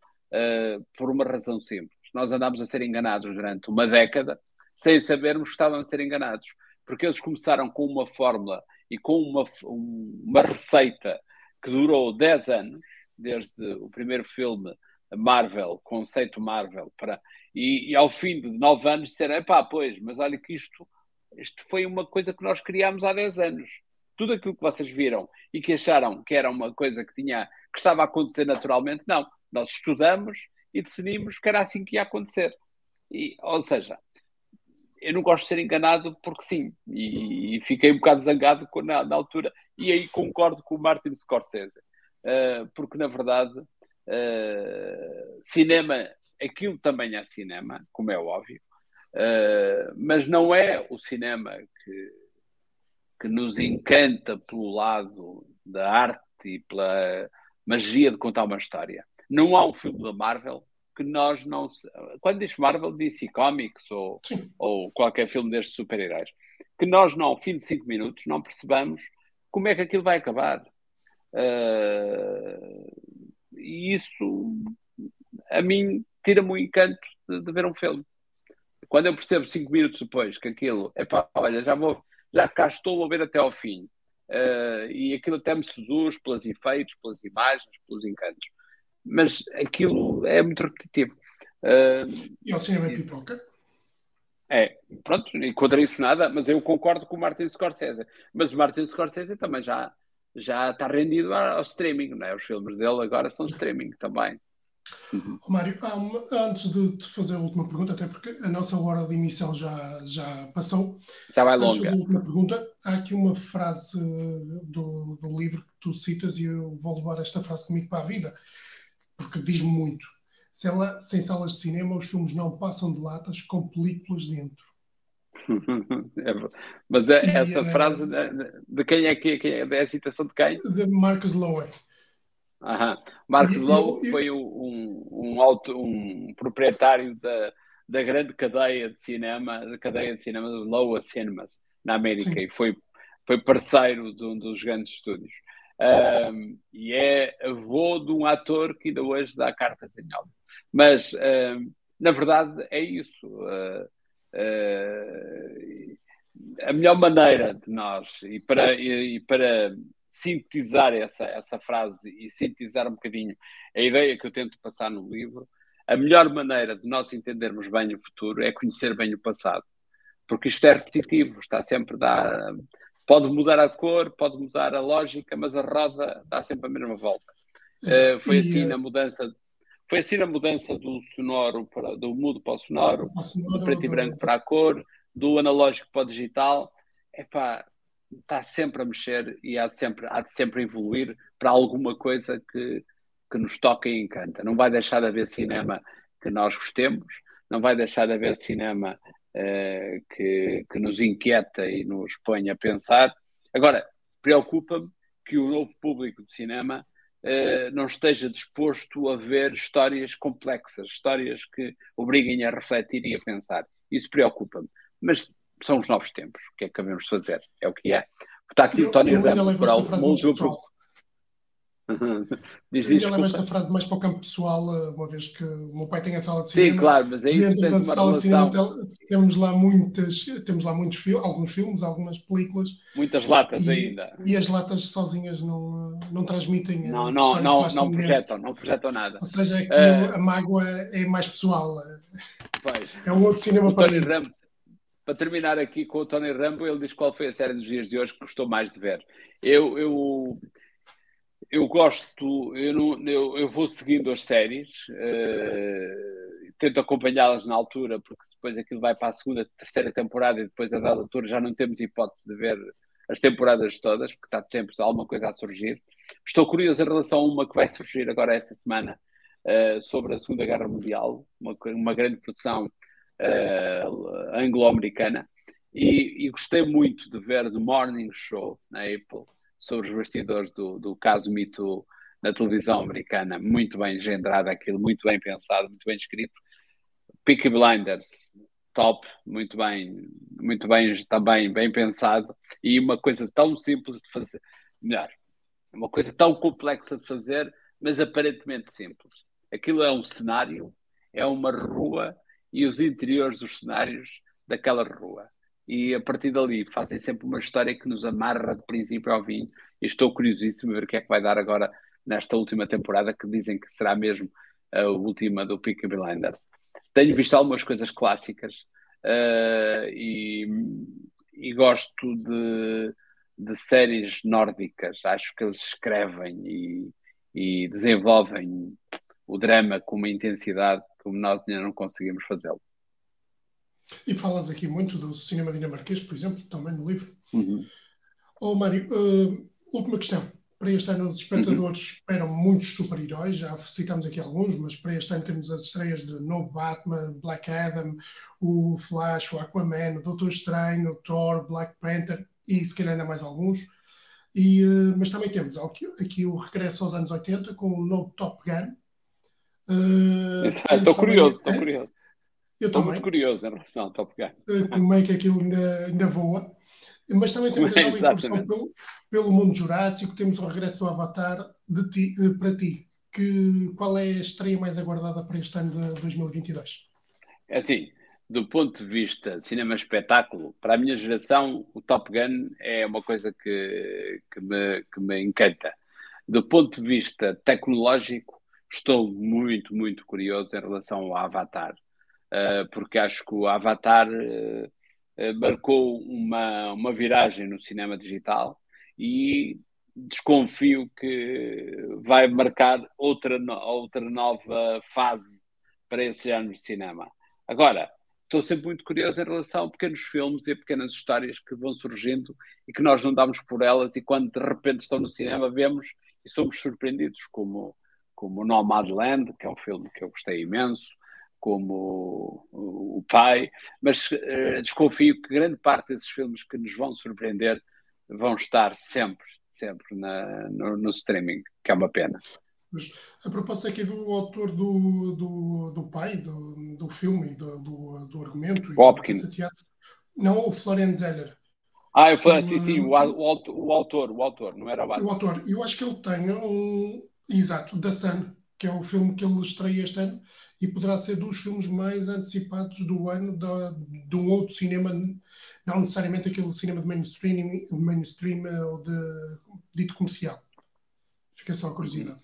B: por uma razão simples. Nós andámos a ser enganados durante uma década, sem sabermos que estávamos a ser enganados, porque eles começaram com uma fórmula e com uma, uma receita que durou 10 anos, desde o primeiro filme Marvel, conceito Marvel, para, e, e ao fim de 9 anos disseram, pá, pois, mas olha que isto, isto foi uma coisa que nós criámos há 10 anos. Tudo aquilo que vocês viram e que acharam que era uma coisa que tinha que estava a acontecer naturalmente, não. Nós estudamos e decidimos que era assim que ia acontecer. E, ou seja, eu não gosto de ser enganado porque sim, e, e fiquei um bocado zangado na, na, altura, e aí concordo com o Martin Scorsese, uh, porque na verdade, uh, cinema, aquilo também é cinema, como é óbvio, uh, mas não é o cinema que, que nos encanta pelo lado da arte e pela magia de contar uma história. Não há um filme da Marvel que nós não. Quando diz Marvel, DC Comics ou, ou qualquer filme destes super-heróis, que nós, não, ao fim de cinco minutos, não percebamos como é que aquilo vai acabar. Uh, e isso, a mim, tira-me o encanto de, de, ver um filme. Quando eu percebo cinco minutos depois que aquilo, é pá, olha, já vou, já cá estou a ver até ao fim. Uh, e aquilo até me seduz pelos efeitos, pelas imagens, pelos encantos mas aquilo é muito repetitivo.
A: Uh, e ao cinema é pipoca?
B: É, pronto, e contra isso nada, mas eu concordo com o Martin Scorsese. Mas o Martin Scorsese também já, já está rendido ao streaming, não é? Os filmes dele agora são streaming também.
A: Uhum. Mário, antes de te fazer a última pergunta, até porque a nossa hora de emissão já, já passou.
B: Vai longa. Antes de fazer
A: a última pergunta, há aqui uma frase do, do livro que tu citas e eu vou levar esta frase comigo para a vida porque diz muito. Sem, lá, sem salas de cinema, os filmes não passam de latas com películas dentro.
B: É, mas é, essa é, frase de, de, quem é que é, é a citação de quem?
A: De Marcus Lowe.
B: Aham. Marcus Lowe foi um, um, auto, um proprietário da, da grande cadeia de cinema, da cadeia de cinema do Cinemas, na América, Sim. e foi, foi parceiro de um dos grandes estúdios. Um, e é avô de um ator que ainda hoje dá cartas em áudio. Mas, um, na verdade, é isso. Uh, uh, a melhor maneira de nós, e para, e, e para sintetizar essa, essa frase e sintetizar um bocadinho a ideia que eu tento passar no livro, a melhor maneira de nós entendermos bem o futuro é conhecer bem o passado. Porque isto é repetitivo, está sempre a dar Pode mudar a cor, pode mudar a lógica, mas a roda dá sempre a mesma volta. Uh, foi assim na mudança foi assim na mudança do sonoro para, do mudo para o sonoro, do preto e branco para a cor, do analógico para o digital. Epá, está sempre a mexer e há, sempre, há de sempre evoluir para alguma coisa que, que nos toca e encanta. Não vai deixar de haver cinema que nós gostemos, não vai deixar de haver cinema uh, que, que nos inquieta e nos põe a pensar. Agora, preocupa-me que o novo público de cinema uh, não esteja disposto a ver histórias complexas, histórias que obriguem a refletir e a pensar. Isso preocupa-me. Mas são os novos tempos. O que é que devemos fazer? É o que é. Está aqui o Tony Ramos uma última
A: Diz eu leva esta frase mais para o campo pessoal, eh, uma vez que o meu pai tem a sala de cinema.
B: Sim, claro, mas aí dentro da sala de cinema
A: temos lá muitas, temos lá muitos filmes, alguns filmes, algumas películas.
B: Muitas latas
A: e,
B: ainda.
A: E as latas sozinhas não, não transmitem.
B: Não, não, não, não projetam, não projetam nada.
A: Ou seja, aqui uh... a mágoa é mais pessoal.
B: Pois.
A: É um outro cinema para
B: Tony Rambo, Para terminar aqui com o Tony Rambo, ele diz qual foi a série dos dias de hoje que gostou mais de ver. Eu, eu eu gosto, eu, não, eu, eu, vou seguindo as séries, uh, tento acompanhá-las na altura, porque depois aquilo vai para a segunda, terceira temporada e depois a dada altura já não temos hipótese de ver as temporadas todas, porque está sempre alguma coisa a surgir. Estou curioso em relação a uma que vai surgir agora esta semana uh, sobre a Segunda Guerra Mundial, uma, uma grande produção uh, anglo-americana, e, e gostei muito de ver The Morning Show na Apple sobre os bastidores do, do caso Mito na televisão americana, muito bem engendrado aquilo, muito bem pensado, muito bem escrito. Peaky Blinders, top, muito bem, muito bem, também bem pensado, e uma coisa tão simples de fazer, melhor, uma coisa tão complexa de fazer, mas aparentemente simples. Aquilo é um cenário, é uma rua e os interiores dos cenários daquela rua e a partir dali fazem sempre uma história que nos amarra de princípio ao fim. E estou curiosíssimo a ver o que é que vai dar agora nesta última temporada, que dizem que será mesmo a última do Peaky Blinders. Tenho visto algumas coisas clássicas uh, e, e, gosto de, de, séries nórdicas. Acho que eles escrevem e, e desenvolvem o drama com uma intensidade como nós ainda não conseguimos fazê-lo.
A: E falas aqui muito do cinema dinamarquês, por exemplo, também no livro.
B: Uhum.
A: Oh, Mário, uh, última questão. Para este ano, os espectadores uhum. esperam muitos super-heróis, já citamos aqui alguns, mas para este ano temos as estreias de No Batman, Black Adam, o Flash, o Aquaman, o Doutor Estranho, o Thor, Black Panther e se calhar ainda mais alguns. E, uh, mas também temos aqui, aqui, o regresso aos anos 80 com o novo Top Gun.
B: Uh, estou curioso, estou curioso. Eu Estou muito curioso em relação ao Top Gun.
A: Como é que aquilo ainda, ainda voa. Mas também temos a nova incursão pelo, pelo mundo jurássico, temos o regresso do Avatar de ti, eh, para ti. Que, qual é a estreia mais aguardada para este ano de 2022?
B: É assim, do ponto de vista de cinema-espetáculo, para a minha geração, o Top Gun é uma coisa que, que, me, que me encanta. Do ponto de vista tecnológico, estou muito, muito curioso em relação ao Avatar. Uh, porque acho que o Avatar uh, marcou uma, uma viragem no cinema digital e desconfio que vai marcar outra, outra nova fase para esse género de cinema. Agora, estou sempre muito curioso em relação a pequenos filmes e a pequenas histórias que vão surgindo e que nós não damos por elas e quando de repente estão no cinema vemos e somos surpreendidos, como, como Nomadland, que é um filme que eu gostei imenso, como o, pai, mas uh, desconfio que grande parte desses filmes que nos vão surpreender vão estar sempre, sempre na, no, no streaming, que é uma pena.
A: Mas a proposta aqui do autor do, do, do pai, do, do filme, do, do, do argumento,
B: Hopkins.
A: Não o Florian Zeller.
B: Ah, eu falei, sim, sim, o, o, o, autor, o autor, não era o
A: O autor, eu acho que ele tem um, exato, da Sun, que é o filme que ele estreia este ano, e poderá ser dos filmes mais antecipados do ano de, de um outro cinema, não necessariamente aquele cinema de mainstream, mainstream ou de dito comercial. Fica só a curiosidade.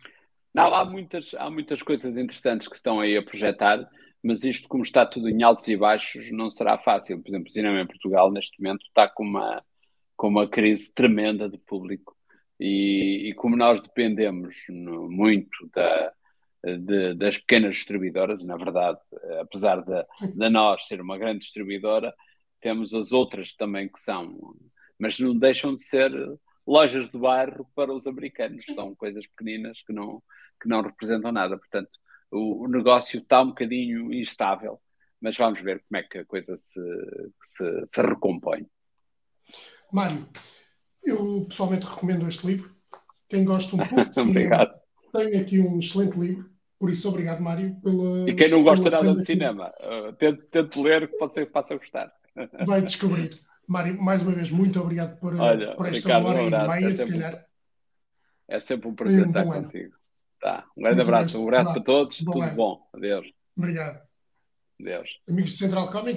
B: Não, há muitas, há muitas coisas interessantes que estão aí a projetar, mas isto, como está tudo em altos e baixos, não será fácil. Por exemplo, o cinema em Portugal, neste momento, está com uma, com uma crise tremenda de público. E, e como nós dependemos no, muito da, de, das pequenas distribuidoras, na verdade, apesar de nós ser uma grande distribuidora, temos as outras também que são, mas não deixam de ser lojas de bairro para os americanos, são coisas pequeninas que não, que não representam nada. Portanto, o, o negócio está um bocadinho instável, mas vamos ver como é que a coisa se, se, se recompõe.
A: Mário, eu pessoalmente recomendo este livro. Quem gosta um pouco de cinema tem aqui um excelente livro. Por isso, obrigado, Mário. Pela,
B: e quem não gosta nada de cinema, uh, tente, tente ler, que pode ser que possa gostar.
A: Vai descobrir. Mário, mais uma vez, muito obrigado por, Olha, por esta Ricardo, hora um e meia, é se calhar.
B: É sempre um prazer um estar contigo. Tá. Um grande muito abraço, um abraço para todos, bom tudo bom. Adeus.
A: Obrigado.
B: Adeus.
A: Amigos de Central Comics.